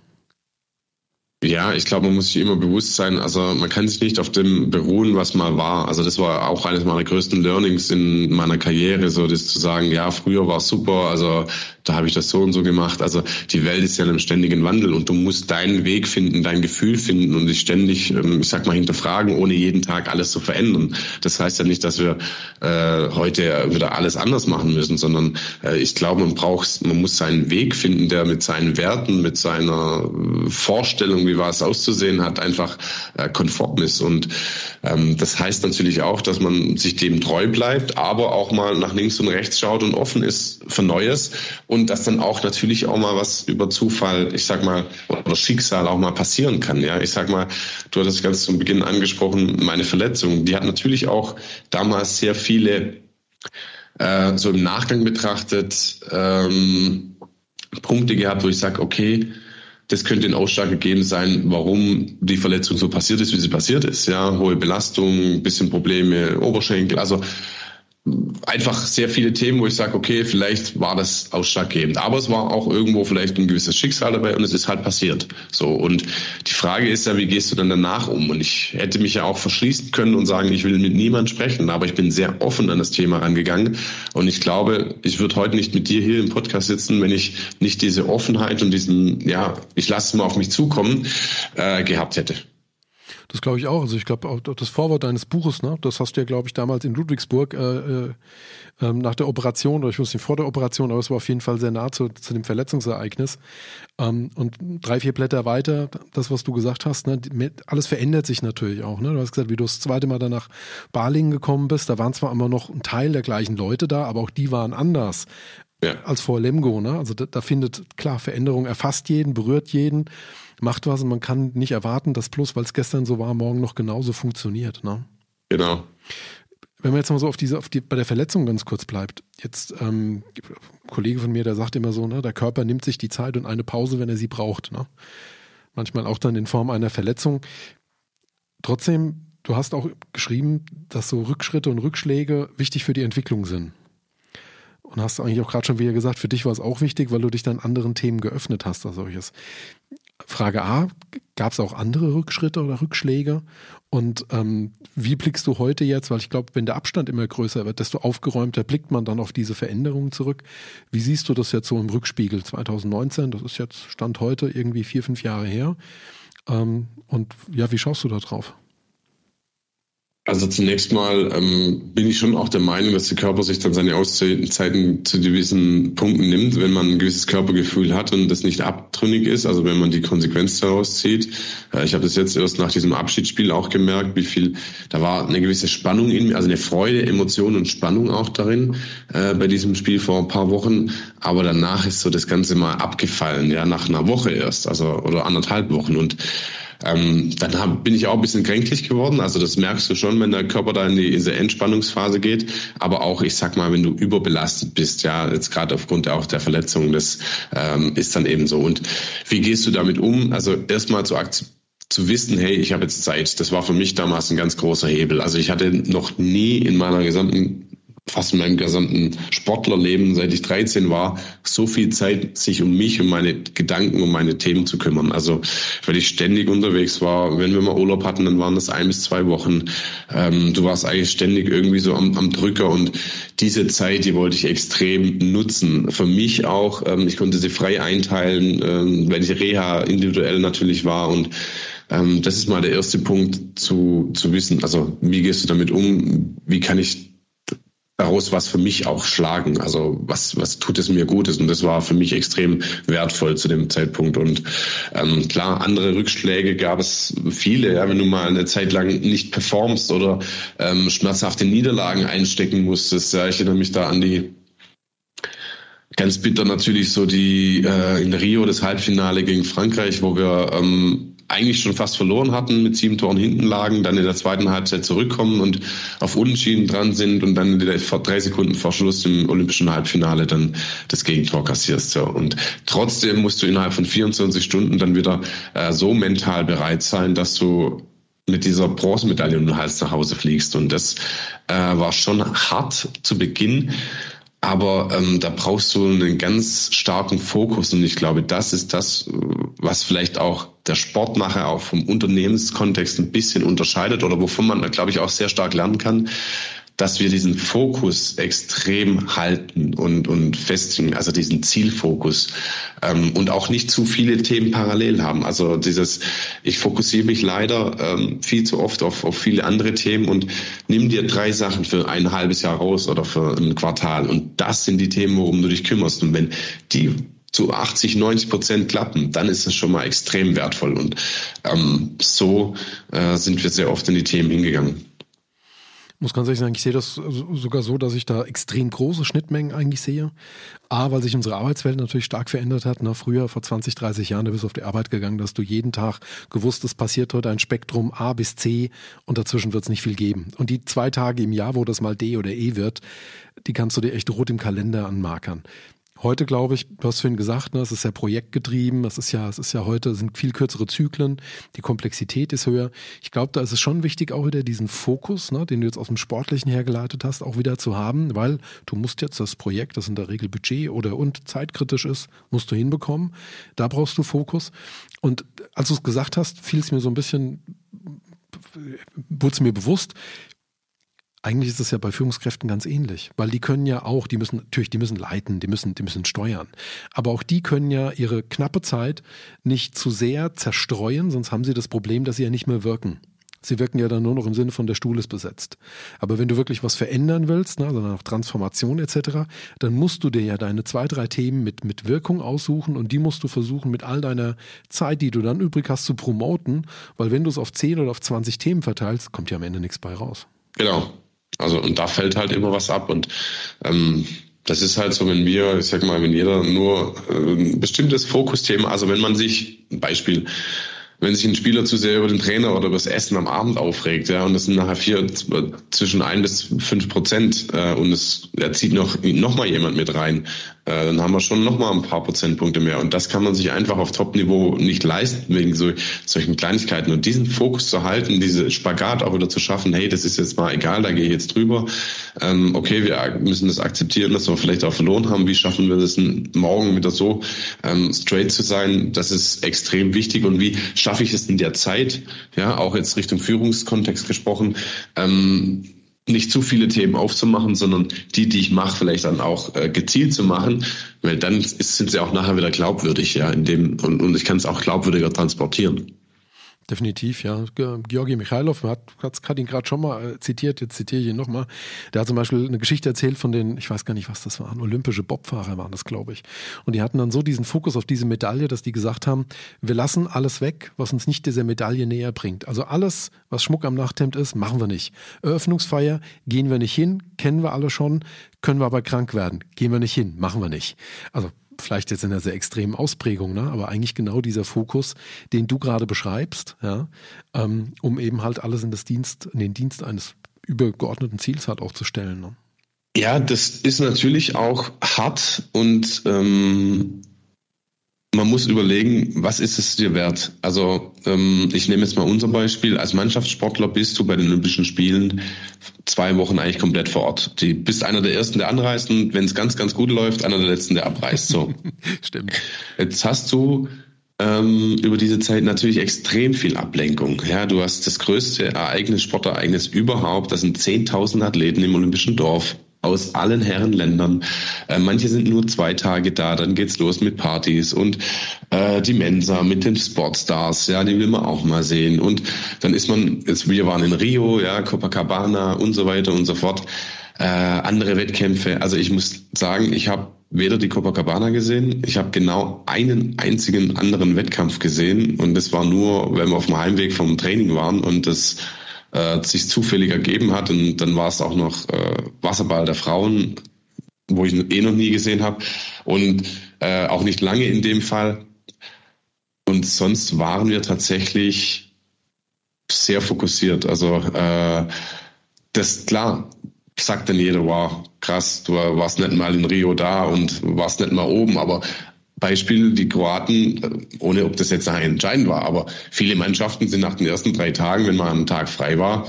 Ja, ich glaube, man muss sich immer bewusst sein, also man kann sich nicht auf dem beruhen, was mal war. Also das war auch eines meiner größten Learnings in meiner Karriere, so das zu sagen, ja, früher war es super, also da habe ich das so und so gemacht. Also die Welt ist ja in einem ständigen Wandel und du musst deinen Weg finden, dein Gefühl finden und dich ständig, ähm, ich sag mal, hinterfragen, ohne jeden Tag alles zu verändern. Das heißt ja nicht, dass wir äh, heute wieder alles anders machen müssen, sondern äh, ich glaube, man braucht, man muss seinen Weg finden, der mit seinen Werten, mit seiner äh, Vorstellung, wie was auszusehen hat, einfach äh, konform ist. Und ähm, das heißt natürlich auch, dass man sich dem treu bleibt, aber auch mal nach links und rechts schaut und offen ist für Neues und dass dann auch natürlich auch mal was über Zufall, ich sag mal, oder Schicksal auch mal passieren kann. Ja, ich sag mal, du hattest ganz zu Beginn angesprochen, meine Verletzung, die hat natürlich auch damals sehr viele äh, so im Nachgang betrachtet ähm, Punkte gehabt, wo ich sage, okay, das könnte ein Ausschlag gegeben sein, warum die Verletzung so passiert ist, wie sie passiert ist. Ja, hohe Belastung, bisschen Probleme, Oberschenkel. Also einfach sehr viele Themen, wo ich sage, okay, vielleicht war das ausschlaggebend. Aber es war auch irgendwo vielleicht ein gewisses Schicksal dabei und es ist halt passiert. So. Und die Frage ist ja, wie gehst du dann danach um? Und ich hätte mich ja auch verschließen können und sagen, ich will mit niemand sprechen, aber ich bin sehr offen an das Thema rangegangen. Und ich glaube, ich würde heute nicht mit dir hier im Podcast sitzen, wenn ich nicht diese Offenheit und diesen, ja, ich lasse es mal auf mich zukommen, äh, gehabt hätte. Das glaube ich auch. Also ich glaube auch das Vorwort deines Buches, ne, das hast du ja, glaube ich, damals in Ludwigsburg äh, äh, ähm, nach der Operation, oder ich wusste nicht vor der Operation, aber es war auf jeden Fall sehr nah zu, zu dem Verletzungsereignis. Ähm, und drei, vier Blätter weiter, das, was du gesagt hast, ne, alles verändert sich natürlich auch. Ne? Du hast gesagt, wie du das zweite Mal dann nach Balingen gekommen bist, da waren zwar immer noch ein Teil der gleichen Leute da, aber auch die waren anders. Ja. Als vor Lemgo, ne? Also da, da findet klar Veränderung erfasst jeden, berührt jeden macht was und man kann nicht erwarten, dass bloß, weil es gestern so war, morgen noch genauso funktioniert. Ne? Genau. Wenn man jetzt mal so auf diese, auf die, bei der Verletzung ganz kurz bleibt. Jetzt, ähm, ein Kollege von mir, der sagt immer so, ne, der Körper nimmt sich die Zeit und eine Pause, wenn er sie braucht. Ne? Manchmal auch dann in Form einer Verletzung. Trotzdem, du hast auch geschrieben, dass so Rückschritte und Rückschläge wichtig für die Entwicklung sind. Und hast eigentlich auch gerade schon wieder gesagt, für dich war es auch wichtig, weil du dich dann anderen Themen geöffnet hast als solches. Frage A, gab es auch andere Rückschritte oder Rückschläge? Und ähm, wie blickst du heute jetzt, weil ich glaube, wenn der Abstand immer größer wird, desto aufgeräumter blickt man dann auf diese Veränderungen zurück. Wie siehst du das jetzt so im Rückspiegel 2019? Das ist jetzt Stand heute irgendwie vier, fünf Jahre her. Ähm, und ja, wie schaust du da drauf? Also zunächst mal ähm, bin ich schon auch der Meinung, dass der Körper sich dann seine Auszeiten zu gewissen Punkten nimmt, wenn man ein gewisses Körpergefühl hat und das nicht abtrünnig ist, also wenn man die Konsequenz daraus zieht. Äh, ich habe das jetzt erst nach diesem Abschiedsspiel auch gemerkt, wie viel, da war eine gewisse Spannung in mir, also eine Freude, Emotion und Spannung auch darin äh, bei diesem Spiel vor ein paar Wochen. Aber danach ist so das Ganze mal abgefallen, ja, nach einer Woche erst, also oder anderthalb Wochen. Und ähm, dann hab, bin ich auch ein bisschen kränklich geworden. Also das merkst du schon, wenn der Körper da in, die, in diese Entspannungsphase geht. Aber auch, ich sag mal, wenn du überbelastet bist, ja, jetzt gerade aufgrund auch der Verletzung, das ähm, ist dann eben so. Und wie gehst du damit um? Also erstmal zu akzeptieren, zu wissen, hey, ich habe jetzt Zeit, das war für mich damals ein ganz großer Hebel. Also ich hatte noch nie in meiner gesamten fast in meinem gesamten Sportlerleben, seit ich 13 war, so viel Zeit, sich um mich, um meine Gedanken, um meine Themen zu kümmern. Also, weil ich ständig unterwegs war. Wenn wir mal Urlaub hatten, dann waren das ein bis zwei Wochen. Ähm, du warst eigentlich ständig irgendwie so am, am Drücker und diese Zeit, die wollte ich extrem nutzen. Für mich auch. Ähm, ich konnte sie frei einteilen, ähm, weil ich Reha individuell natürlich war und ähm, das ist mal der erste Punkt zu, zu wissen. Also, wie gehst du damit um? Wie kann ich daraus was für mich auch schlagen. Also was, was tut es mir Gutes? Und das war für mich extrem wertvoll zu dem Zeitpunkt. Und ähm, klar, andere Rückschläge gab es viele. Ja, wenn du mal eine Zeit lang nicht performst oder ähm, schmerzhafte Niederlagen einstecken musstest. Ja, ich erinnere mich da an die ganz bitter natürlich so die äh, in Rio das Halbfinale gegen Frankreich, wo wir ähm, eigentlich schon fast verloren hatten, mit sieben Toren hinten lagen, dann in der zweiten Halbzeit zurückkommen und auf Unentschieden dran sind und dann drei Sekunden vor Schluss im olympischen Halbfinale dann das Gegentor kassierst. Und trotzdem musst du innerhalb von 24 Stunden dann wieder äh, so mental bereit sein, dass du mit dieser Bronzemedaille um den Hals nach Hause fliegst. Und das äh, war schon hart zu Beginn. Aber ähm, da brauchst du einen ganz starken Fokus. Und ich glaube, das ist das, was vielleicht auch der Sport nachher auch vom Unternehmenskontext ein bisschen unterscheidet oder wovon man, glaube ich, auch sehr stark lernen kann, dass wir diesen Fokus extrem halten und, und festigen, also diesen Zielfokus ähm, und auch nicht zu viele Themen parallel haben. Also dieses, ich fokussiere mich leider ähm, viel zu oft auf, auf viele andere Themen und nimm dir drei Sachen für ein halbes Jahr raus oder für ein Quartal und das sind die Themen, worum du dich kümmerst. Und wenn die zu 80, 90 Prozent klappen, dann ist es schon mal extrem wertvoll. Und ähm, so äh, sind wir sehr oft in die Themen hingegangen muss ganz ehrlich sagen, ich sehe das sogar so, dass ich da extrem große Schnittmengen eigentlich sehe. A, weil sich unsere Arbeitswelt natürlich stark verändert hat. Na, früher, vor 20, 30 Jahren, da bist du auf die Arbeit gegangen, dass du jeden Tag gewusst, es passiert heute ein Spektrum A bis C und dazwischen wird es nicht viel geben. Und die zwei Tage im Jahr, wo das mal D oder E wird, die kannst du dir echt rot im Kalender anmarkern. Heute glaube ich, du hast vorhin gesagt, ne, es ist ja projektgetrieben, es ist ja, es ist ja heute, sind viel kürzere Zyklen, die Komplexität ist höher. Ich glaube, da ist es schon wichtig, auch wieder diesen Fokus, ne, den du jetzt aus dem Sportlichen hergeleitet hast, auch wieder zu haben, weil du musst jetzt das Projekt, das in der Regel Budget oder und zeitkritisch ist, musst du hinbekommen. Da brauchst du Fokus. Und als du es gesagt hast, fiel es mir so ein bisschen, wurde es mir bewusst, eigentlich ist es ja bei Führungskräften ganz ähnlich, weil die können ja auch, die müssen natürlich, die müssen leiten, die müssen, die müssen steuern. Aber auch die können ja ihre knappe Zeit nicht zu sehr zerstreuen, sonst haben sie das Problem, dass sie ja nicht mehr wirken. Sie wirken ja dann nur noch im Sinne von der Stuhl ist besetzt. Aber wenn du wirklich was verändern willst, ne, also nach Transformation etc., dann musst du dir ja deine zwei, drei Themen mit, mit Wirkung aussuchen und die musst du versuchen mit all deiner Zeit, die du dann übrig hast, zu promoten, weil wenn du es auf 10 oder auf 20 Themen verteilst, kommt ja am Ende nichts bei raus. Genau, also und da fällt halt immer was ab und ähm, das ist halt so, wenn wir, ich sag mal, wenn jeder nur äh, ein bestimmtes Fokusthema, also wenn man sich, ein Beispiel, wenn sich ein Spieler zu sehr über den Trainer oder über das Essen am Abend aufregt, ja, und das sind nachher vier, zwischen ein bis fünf Prozent, äh, und es, er zieht noch, noch mal jemand mit rein, äh, dann haben wir schon noch mal ein paar Prozentpunkte mehr. Und das kann man sich einfach auf Top-Niveau nicht leisten, wegen so, solchen Kleinigkeiten. Und diesen Fokus zu halten, diese Spagat auch wieder zu schaffen, hey, das ist jetzt mal egal, da gehe ich jetzt drüber. Ähm, okay, wir müssen das akzeptieren, dass wir vielleicht auch verloren haben. Wie schaffen wir das morgen wieder so ähm, straight zu sein? Das ist extrem wichtig. Und wie schaffen schaffe ich es in der Zeit, ja, auch jetzt Richtung Führungskontext gesprochen, ähm, nicht zu viele Themen aufzumachen, sondern die, die ich mache, vielleicht dann auch äh, gezielt zu machen, weil dann ist, sind sie auch nachher wieder glaubwürdig, ja, in dem und, und ich kann es auch glaubwürdiger transportieren. Definitiv, ja. Georgi Michailov hat, hat ihn gerade schon mal äh, zitiert, jetzt zitiere ich ihn nochmal. Der hat zum Beispiel eine Geschichte erzählt von den, ich weiß gar nicht, was das waren, olympische Bobfahrer waren das, glaube ich. Und die hatten dann so diesen Fokus auf diese Medaille, dass die gesagt haben, wir lassen alles weg, was uns nicht dieser Medaille näher bringt. Also alles, was Schmuck am Nachthemd ist, machen wir nicht. Eröffnungsfeier gehen wir nicht hin, kennen wir alle schon, können wir aber krank werden, gehen wir nicht hin, machen wir nicht. Also vielleicht jetzt in einer sehr extremen Ausprägung, ne? aber eigentlich genau dieser Fokus, den du gerade beschreibst, ja, ähm, um eben halt alles in, das Dienst, in den Dienst eines übergeordneten Ziels halt auch zu stellen. Ne? Ja, das ist natürlich auch hart und ähm, man muss überlegen, was ist es dir wert? Also ähm, ich nehme jetzt mal unser Beispiel. Als Mannschaftssportler bist du bei den Olympischen Spielen zwei Wochen eigentlich komplett vor Ort. Du bist einer der Ersten, der anreist und wenn es ganz, ganz gut läuft, einer der Letzten, der abreist. So. [laughs] Stimmt. Jetzt hast du ähm, über diese Zeit natürlich extrem viel Ablenkung. Ja, du hast das größte Ereignis, Sportereignis überhaupt. Das sind 10.000 Athleten im Olympischen Dorf aus allen Herrenländern. Äh, manche sind nur zwei Tage da, dann geht's los mit Partys und äh, die Mensa mit den Sportstars, ja, die will man auch mal sehen. Und dann ist man, jetzt, wir waren in Rio, ja, Copacabana und so weiter und so fort. Äh, andere Wettkämpfe. Also ich muss sagen, ich habe weder die Copacabana gesehen, ich habe genau einen einzigen anderen Wettkampf gesehen und das war nur, wenn wir auf dem Heimweg vom Training waren und das äh, sich zufällig ergeben hat. Und dann war es auch noch äh, Wasserball der Frauen, wo ich eh noch nie gesehen habe. Und äh, auch nicht lange in dem Fall. Und sonst waren wir tatsächlich sehr fokussiert. Also äh, das klar, sagt dann jeder, wow, krass, du warst nicht mal in Rio da und warst nicht mal oben, aber Beispiel, die Kroaten, äh, ohne ob das jetzt entscheidend war, aber viele Mannschaften sind nach den ersten drei Tagen, wenn man einen Tag frei war,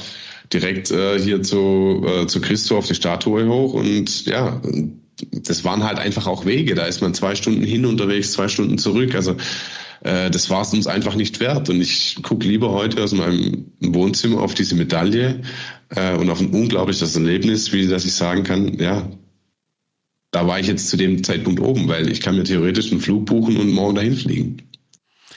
direkt äh, hier zu, äh, zu Christo auf die Statue hoch und ja, das waren halt einfach auch Wege. Da ist man zwei Stunden hin unterwegs, zwei Stunden zurück. Also äh, das war es uns einfach nicht wert. Und ich gucke lieber heute aus meinem Wohnzimmer auf diese Medaille äh, und auf ein unglaubliches Erlebnis, wie dass ich sagen kann, ja, da war ich jetzt zu dem Zeitpunkt oben, weil ich kann mir theoretisch einen Flug buchen und morgen dahin fliegen.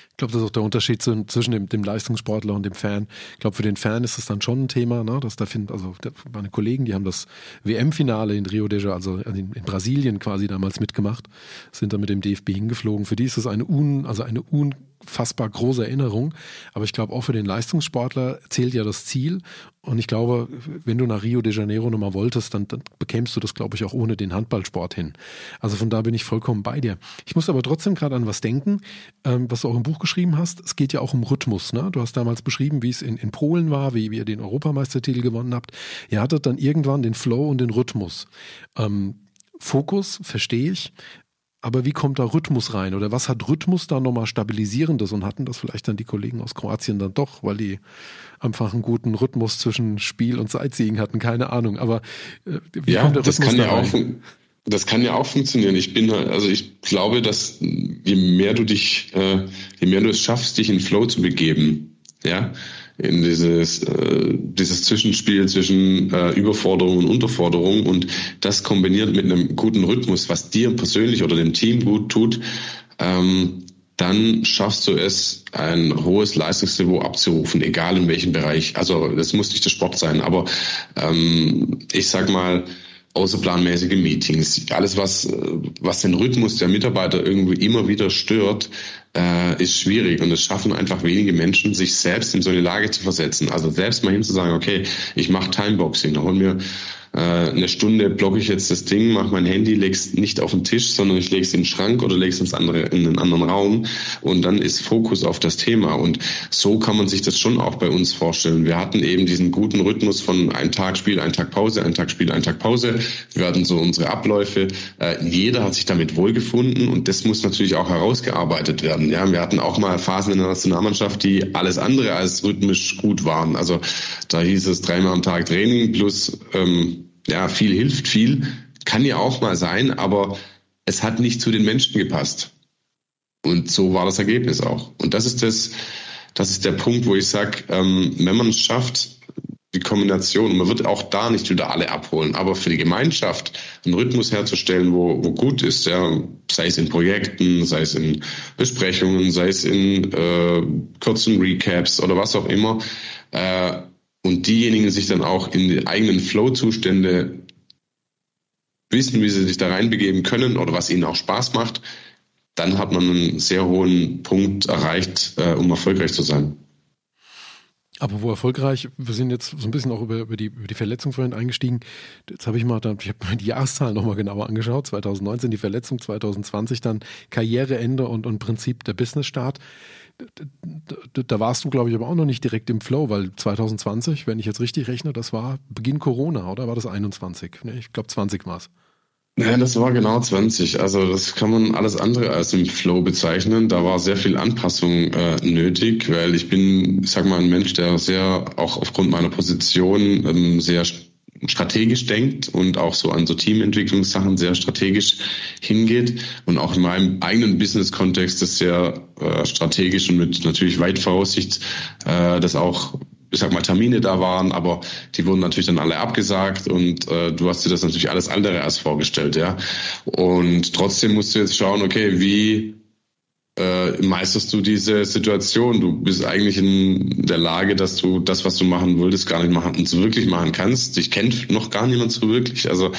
Ich glaube, das ist auch der Unterschied zwischen dem, dem, Leistungssportler und dem Fan. Ich glaube, für den Fan ist es dann schon ein Thema, ne? dass da find, also meine Kollegen, die haben das WM-Finale in Rio de Janeiro, also in, in, Brasilien quasi damals mitgemacht, sind da mit dem DFB hingeflogen. Für die ist es eine un, also eine un unfassbar große Erinnerung. Aber ich glaube, auch für den Leistungssportler zählt ja das Ziel. Und ich glaube, wenn du nach Rio de Janeiro nochmal wolltest, dann, dann bekämst du das, glaube ich, auch ohne den Handballsport hin. Also von da bin ich vollkommen bei dir. Ich muss aber trotzdem gerade an was denken, ähm, was du auch im Buch geschrieben hast. Es geht ja auch um Rhythmus. Ne? Du hast damals beschrieben, wie es in, in Polen war, wie, wie ihr den Europameistertitel gewonnen habt. Ihr hattet dann irgendwann den Flow und den Rhythmus. Ähm, Fokus, verstehe ich. Aber wie kommt da Rhythmus rein? Oder was hat Rhythmus da nochmal Stabilisierendes? Und hatten das vielleicht dann die Kollegen aus Kroatien dann doch, weil die einfach einen guten Rhythmus zwischen Spiel und Sightseeing hatten? Keine Ahnung. Aber äh, wie ja, kommt der Rhythmus das kann da rein? Ja auch, das kann ja auch funktionieren. Ich bin, also ich glaube, dass je mehr du dich, äh, je mehr du es schaffst, dich in Flow zu begeben, ja, in dieses, äh, dieses Zwischenspiel zwischen äh, Überforderung und Unterforderung und das kombiniert mit einem guten Rhythmus, was dir persönlich oder dem Team gut tut, ähm, dann schaffst du es, ein hohes Leistungsniveau abzurufen, egal in welchem Bereich. Also das muss nicht der Sport sein, aber ähm, ich sag mal, außerplanmäßige Meetings, alles was, was den Rhythmus der Mitarbeiter irgendwie immer wieder stört, äh, ist schwierig und es schaffen einfach wenige Menschen, sich selbst in so eine Lage zu versetzen. Also selbst mal hinzusagen, okay, ich mache Timeboxing, da holen wir äh, eine Stunde blocke ich jetzt das Ding, mache mein Handy, leg's nicht auf den Tisch, sondern ich lege es in den Schrank oder lege es andere, in einen anderen Raum und dann ist Fokus auf das Thema. Und so kann man sich das schon auch bei uns vorstellen. Wir hatten eben diesen guten Rhythmus von ein Tag Spiel, ein Tag Pause, ein Tag Spiel, ein Tag Pause. Wir hatten so unsere Abläufe. Äh, jeder hat sich damit wohlgefunden und das muss natürlich auch herausgearbeitet werden. Ja, wir hatten auch mal Phasen in der Nationalmannschaft, die alles andere als rhythmisch gut waren. Also da hieß es dreimal am Tag Training plus ähm, ja, viel hilft viel, kann ja auch mal sein, aber es hat nicht zu den Menschen gepasst. Und so war das Ergebnis auch. Und das ist das, das ist der Punkt, wo ich sage, ähm, wenn man es schafft, die Kombination, man wird auch da nicht wieder alle abholen, aber für die Gemeinschaft einen Rhythmus herzustellen, wo, wo gut ist, ja, sei es in Projekten, sei es in Besprechungen, sei es in äh, kurzen Recaps oder was auch immer, äh, und diejenigen sich dann auch in die eigenen Flow-Zustände wissen, wie sie sich da reinbegeben können oder was ihnen auch Spaß macht, dann hat man einen sehr hohen Punkt erreicht, äh, um erfolgreich zu sein. Aber wo erfolgreich, wir sind jetzt so ein bisschen auch über, über, die, über die Verletzung vorhin eingestiegen. Jetzt habe ich mal, ich habe mir die Jahreszahlen nochmal genauer angeschaut. 2019 die Verletzung, 2020 dann Karriereende und, und Prinzip der Businessstart da warst du, glaube ich, aber auch noch nicht direkt im Flow, weil 2020, wenn ich jetzt richtig rechne, das war Beginn Corona, oder war das 21? Nee, ich glaube 20 war es. Nein, das war genau 20. Also das kann man alles andere als im Flow bezeichnen. Da war sehr viel Anpassung äh, nötig, weil ich bin, ich sag mal, ein Mensch, der sehr auch aufgrund meiner Position ähm, sehr strategisch denkt und auch so an so Teamentwicklungssachen sehr strategisch hingeht und auch in meinem eigenen Business-Kontext ist sehr äh, strategisch und mit natürlich weit Voraussicht, äh, dass auch ich sag mal, Termine da waren, aber die wurden natürlich dann alle abgesagt und äh, du hast dir das natürlich alles andere als vorgestellt, ja. Und trotzdem musst du jetzt schauen, okay, wie äh, meisterst du diese Situation. Du bist eigentlich in der Lage, dass du das, was du machen wolltest, gar nicht machen, so wirklich machen kannst. Dich kennt noch gar niemand so wirklich. Also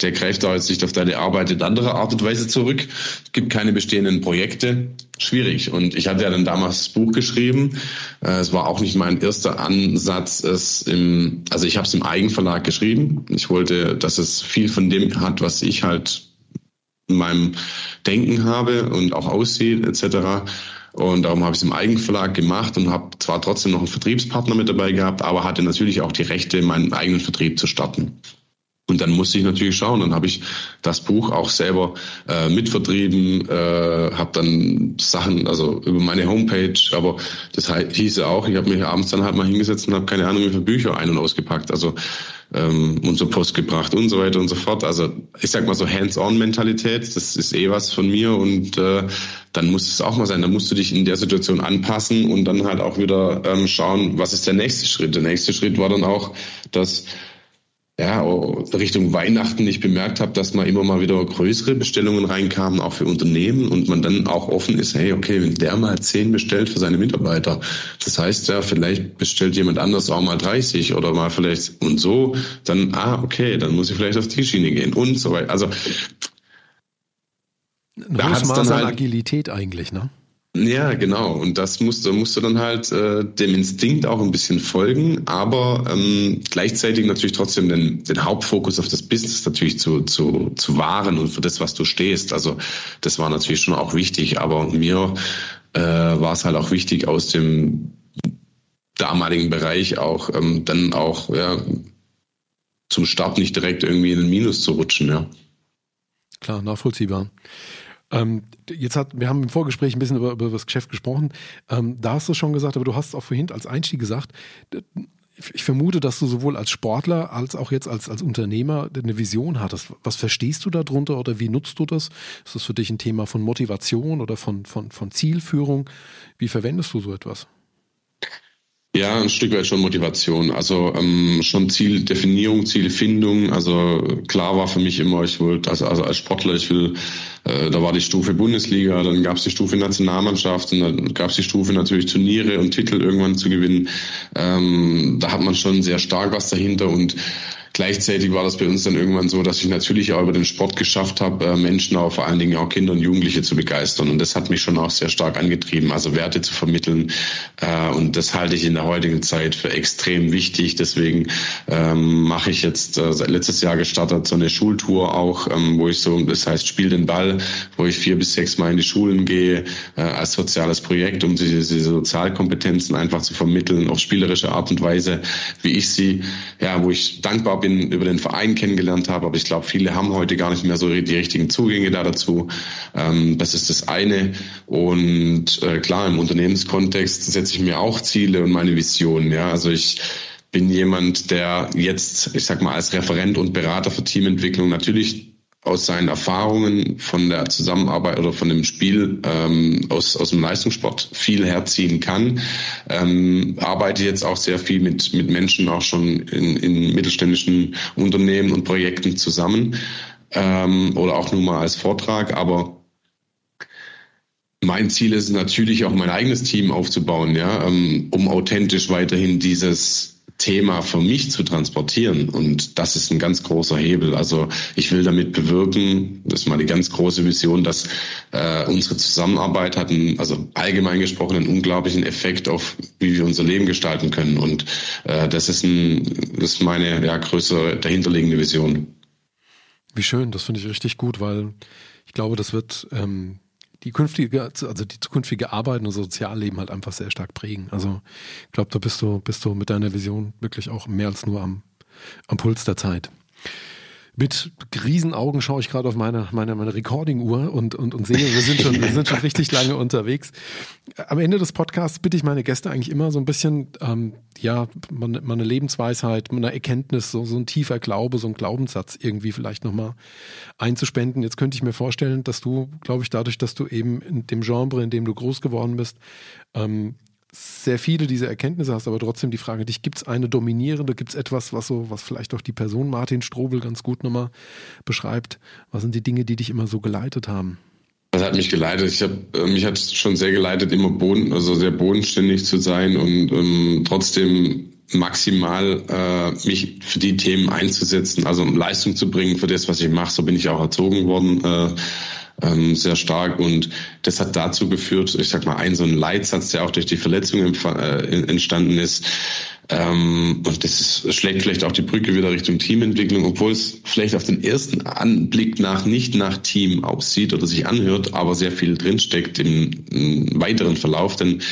der greift da jetzt nicht auf deine Arbeit in anderer Art und Weise zurück. Es gibt keine bestehenden Projekte. Schwierig. Und ich hatte ja dann damals das Buch geschrieben. Äh, es war auch nicht mein erster Ansatz, es im, also ich habe es im Eigenverlag geschrieben. Ich wollte, dass es viel von dem hat, was ich halt in meinem Denken habe und auch aussieht etc. Und darum habe ich es im Eigenverlag gemacht und habe zwar trotzdem noch einen Vertriebspartner mit dabei gehabt, aber hatte natürlich auch die Rechte, meinen eigenen Vertrieb zu starten. Und dann musste ich natürlich schauen. Dann habe ich das Buch auch selber äh, mitvertrieben, äh, habe dann Sachen, also über meine Homepage, aber das hieße auch, ich habe mich abends dann halt mal hingesetzt und habe keine Ahnung, wie viele Bücher ein- und ausgepackt. Also ähm, und Post gebracht und so weiter und so fort. Also ich sag mal so Hands-on-Mentalität, das ist eh was von mir und äh, dann muss es auch mal sein. Dann musst du dich in der Situation anpassen und dann halt auch wieder ähm, schauen, was ist der nächste Schritt. Der nächste Schritt war dann auch, dass ja, Richtung Weihnachten ich bemerkt habe, dass mal immer mal wieder größere Bestellungen reinkamen, auch für Unternehmen und man dann auch offen ist, hey, okay, wenn der mal zehn bestellt für seine Mitarbeiter, das heißt ja, vielleicht bestellt jemand anders auch mal 30 oder mal vielleicht und so, dann, ah, okay, dann muss ich vielleicht auf die Schiene gehen und so weiter. Also, ein da hat es dann halt, Agilität eigentlich, ne? Ja, genau. Und das musst du, musst du dann halt äh, dem Instinkt auch ein bisschen folgen, aber ähm, gleichzeitig natürlich trotzdem den, den Hauptfokus auf das Business natürlich zu, zu, zu wahren und für das, was du stehst. Also das war natürlich schon auch wichtig, aber mir äh, war es halt auch wichtig, aus dem damaligen Bereich auch ähm, dann auch ja, zum Start nicht direkt irgendwie in den Minus zu rutschen, ja. Klar, nachvollziehbar. Ähm, jetzt hat, wir haben im Vorgespräch ein bisschen über, über das Geschäft gesprochen. Ähm, da hast du schon gesagt, aber du hast auch vorhin als Einstieg gesagt, ich vermute, dass du sowohl als Sportler als auch jetzt als, als Unternehmer eine Vision hattest. Was verstehst du darunter oder wie nutzt du das? Ist das für dich ein Thema von Motivation oder von, von, von Zielführung? Wie verwendest du so etwas? Ja, ein Stück weit schon Motivation. Also ähm, schon Zieldefinierung, Zielfindung. Also klar war für mich immer, ich wollte, also, also als Sportler, ich will, äh, da war die Stufe Bundesliga, dann gab es die Stufe Nationalmannschaft und dann gab es die Stufe natürlich Turniere und Titel irgendwann zu gewinnen. Ähm, da hat man schon sehr stark was dahinter und Gleichzeitig war das bei uns dann irgendwann so, dass ich natürlich auch über den Sport geschafft habe, äh, Menschen, aber vor allen Dingen auch Kinder und Jugendliche zu begeistern. Und das hat mich schon auch sehr stark angetrieben, also Werte zu vermitteln. Äh, und das halte ich in der heutigen Zeit für extrem wichtig. Deswegen ähm, mache ich jetzt äh, seit letztes Jahr gestartet so eine Schultour auch, ähm, wo ich so, das heißt Spiel den Ball, wo ich vier bis sechs Mal in die Schulen gehe als soziales Projekt, um diese, Sozialkompetenzen einfach zu vermitteln auf spielerische Art und Weise, wie ich sie, ja, wo ich dankbar bin, über den Verein kennengelernt habe. Aber ich glaube, viele haben heute gar nicht mehr so die richtigen Zugänge da dazu. Ähm, das ist das eine. Und äh, klar, im Unternehmenskontext setze ich mir auch Ziele und meine Visionen. Ja, also ich bin jemand, der jetzt, ich sag mal, als Referent und Berater für Teamentwicklung natürlich aus seinen Erfahrungen von der Zusammenarbeit oder von dem Spiel ähm, aus, aus dem Leistungssport viel herziehen kann. Ähm, arbeite jetzt auch sehr viel mit, mit Menschen auch schon in, in mittelständischen Unternehmen und Projekten zusammen ähm, oder auch nur mal als Vortrag, aber mein Ziel ist natürlich auch mein eigenes Team aufzubauen, ja, ähm, um authentisch weiterhin dieses Thema für mich zu transportieren. Und das ist ein ganz großer Hebel. Also ich will damit bewirken, das ist die ganz große Vision, dass äh, unsere Zusammenarbeit hat, einen, also allgemein gesprochen, einen unglaublichen Effekt auf, wie wir unser Leben gestalten können. Und äh, das ist ein, das ist meine ja, größere dahinterliegende Vision. Wie schön, das finde ich richtig gut, weil ich glaube, das wird ähm, die künftige, also die zukünftige Arbeit und Sozialleben halt einfach sehr stark prägen. Also ich glaube, da bist du, bist du mit deiner Vision wirklich auch mehr als nur am, am Puls der Zeit. Mit Riesenaugen schaue ich gerade auf meine, meine, meine Recording-Uhr und, und, und sehe, wir sind, schon, wir sind schon richtig lange unterwegs. Am Ende des Podcasts bitte ich meine Gäste eigentlich immer so ein bisschen, ähm, ja, meine, meine Lebensweisheit, meine Erkenntnis, so, so ein tiefer Glaube, so ein Glaubenssatz irgendwie vielleicht nochmal einzuspenden. Jetzt könnte ich mir vorstellen, dass du, glaube ich, dadurch, dass du eben in dem Genre, in dem du groß geworden bist, ähm, sehr viele dieser Erkenntnisse hast, aber trotzdem die Frage, dich gibt es eine dominierende, gibt es etwas, was so, was vielleicht auch die Person Martin Strobel ganz gut nochmal beschreibt? Was sind die Dinge, die dich immer so geleitet haben? Das hat mich geleitet. Ich habe äh, mich hat schon sehr geleitet, immer boden, also sehr bodenständig zu sein und ähm, trotzdem maximal äh, mich für die Themen einzusetzen, also um Leistung zu bringen für das, was ich mache. So bin ich auch erzogen worden. Äh, ähm, sehr stark. Und das hat dazu geführt, ich sag mal, ein so ein Leitsatz, der auch durch die Verletzung äh, entstanden ist, ähm, und das ist, schlägt vielleicht auch die Brücke wieder Richtung Teamentwicklung, obwohl es vielleicht auf den ersten Anblick nach nicht nach Team aussieht oder sich anhört, aber sehr viel drinsteckt im, im weiteren Verlauf, denn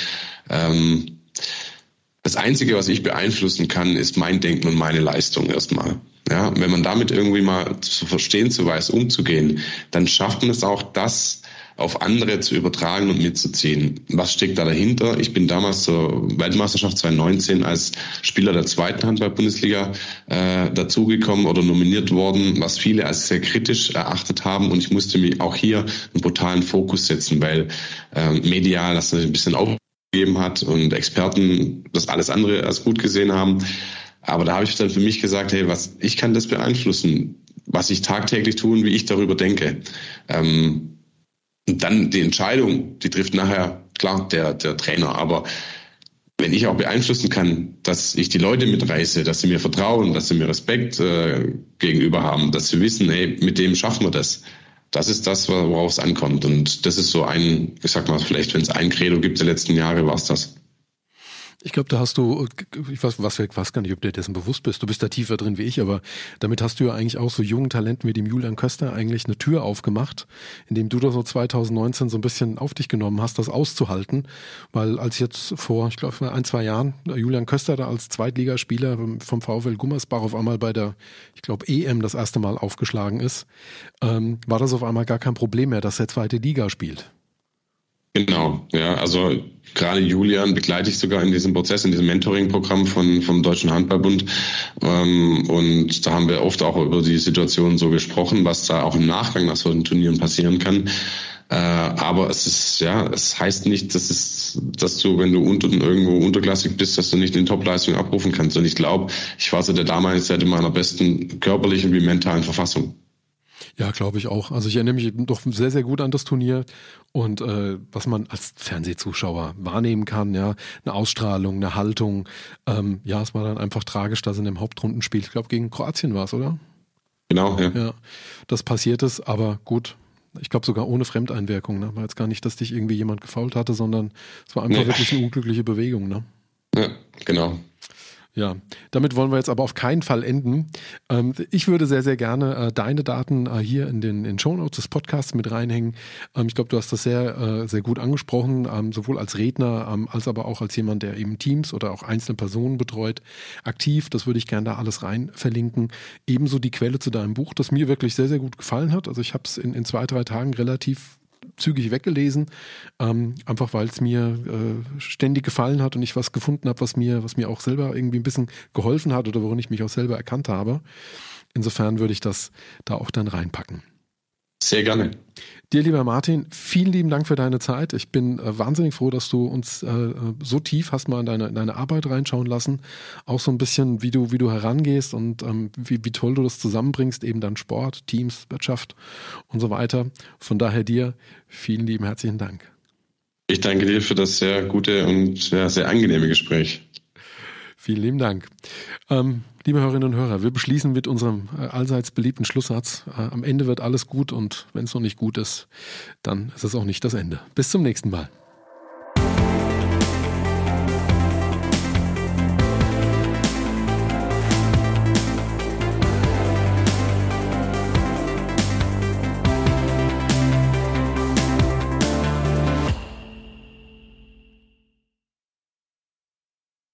ähm, das Einzige, was ich beeinflussen kann, ist mein Denken und meine Leistung erstmal. Ja, wenn man damit irgendwie mal zu verstehen zu weiß, umzugehen, dann schafft man es auch, das auf andere zu übertragen und mitzuziehen. Was steckt da dahinter? Ich bin damals zur Weltmeisterschaft 2019 als Spieler der zweiten Handball-Bundesliga äh, dazugekommen oder nominiert worden, was viele als sehr kritisch erachtet haben. Und ich musste mich auch hier einen brutalen Fokus setzen, weil äh, medial das ein bisschen aufgegeben hat und Experten das alles andere als gut gesehen haben. Aber da habe ich dann für mich gesagt, hey, was ich kann das beeinflussen, was ich tagtäglich tue und wie ich darüber denke. Ähm, und dann die Entscheidung, die trifft nachher klar der der Trainer. Aber wenn ich auch beeinflussen kann, dass ich die Leute mitreiße, dass sie mir vertrauen, dass sie mir Respekt äh, gegenüber haben, dass sie wissen, hey, mit dem schaffen wir das. Das ist das, worauf es ankommt. Und das ist so ein, ich sag mal, vielleicht, wenn es ein Credo gibt der letzten Jahre, war es das. Ich glaube, da hast du, ich weiß, was, weiß gar nicht, ob du dir dessen bewusst bist. Du bist da tiefer drin wie ich, aber damit hast du ja eigentlich auch so jungen Talenten wie dem Julian Köster eigentlich eine Tür aufgemacht, indem du da so 2019 so ein bisschen auf dich genommen hast, das auszuhalten. Weil als jetzt vor, ich glaube, ein, zwei Jahren Julian Köster da als Zweitligaspieler vom VfL Gummersbach auf einmal bei der, ich glaube, EM das erste Mal aufgeschlagen ist, ähm, war das auf einmal gar kein Problem mehr, dass er zweite Liga spielt. Genau, ja, also gerade Julian begleite ich sogar in diesem Prozess, in diesem Mentoring-Programm von, vom Deutschen Handballbund. Ähm, und da haben wir oft auch über die Situation so gesprochen, was da auch im Nachgang nach solchen Turnieren passieren kann. Äh, aber es ist, ja, es heißt nicht, dass es, dass du, wenn du unten irgendwo unterklassig bist, dass du nicht in Topleistung abrufen kannst. Und ich glaube, ich war so der damalige Zeit in meiner besten körperlichen wie mentalen Verfassung. Ja, glaube ich auch. Also ich erinnere mich doch sehr, sehr gut an das Turnier und äh, was man als Fernsehzuschauer wahrnehmen kann, ja, eine Ausstrahlung, eine Haltung. Ähm, ja, es war dann einfach tragisch, dass in dem Hauptrundenspiel, ich glaube gegen Kroatien war es, oder? Genau, ja. Ja, das passiert ist, aber gut. Ich glaube sogar ohne Fremdeinwirkung. Ne? War jetzt gar nicht, dass dich irgendwie jemand gefault hatte, sondern es war einfach nee. wirklich eine unglückliche Bewegung. Ne? Ja, genau. Ja, damit wollen wir jetzt aber auf keinen Fall enden. Ähm, ich würde sehr, sehr gerne äh, deine Daten äh, hier in den in Show Notes des Podcasts mit reinhängen. Ähm, ich glaube, du hast das sehr, äh, sehr gut angesprochen, ähm, sowohl als Redner als aber auch als jemand, der eben Teams oder auch einzelne Personen betreut, aktiv. Das würde ich gerne da alles rein verlinken. Ebenso die Quelle zu deinem Buch, das mir wirklich sehr, sehr gut gefallen hat. Also ich habe es in, in zwei, drei Tagen relativ zügig weggelesen, ähm, einfach weil es mir äh, ständig gefallen hat und ich was gefunden habe, was mir, was mir auch selber irgendwie ein bisschen geholfen hat oder worin ich mich auch selber erkannt habe. Insofern würde ich das da auch dann reinpacken. Sehr gerne. Dir, lieber Martin, vielen lieben Dank für deine Zeit. Ich bin äh, wahnsinnig froh, dass du uns äh, so tief hast mal in deine, in deine Arbeit reinschauen lassen. Auch so ein bisschen, wie du, wie du herangehst und ähm, wie, wie toll du das zusammenbringst, eben dann Sport, Teams, Wirtschaft und so weiter. Von daher dir vielen lieben herzlichen Dank. Ich danke dir für das sehr gute und ja, sehr angenehme Gespräch. Vielen lieben Dank. Ähm, liebe Hörerinnen und Hörer, wir beschließen mit unserem äh, allseits beliebten Schlusssatz. Äh, am Ende wird alles gut und wenn es noch nicht gut ist, dann ist es auch nicht das Ende. Bis zum nächsten Mal.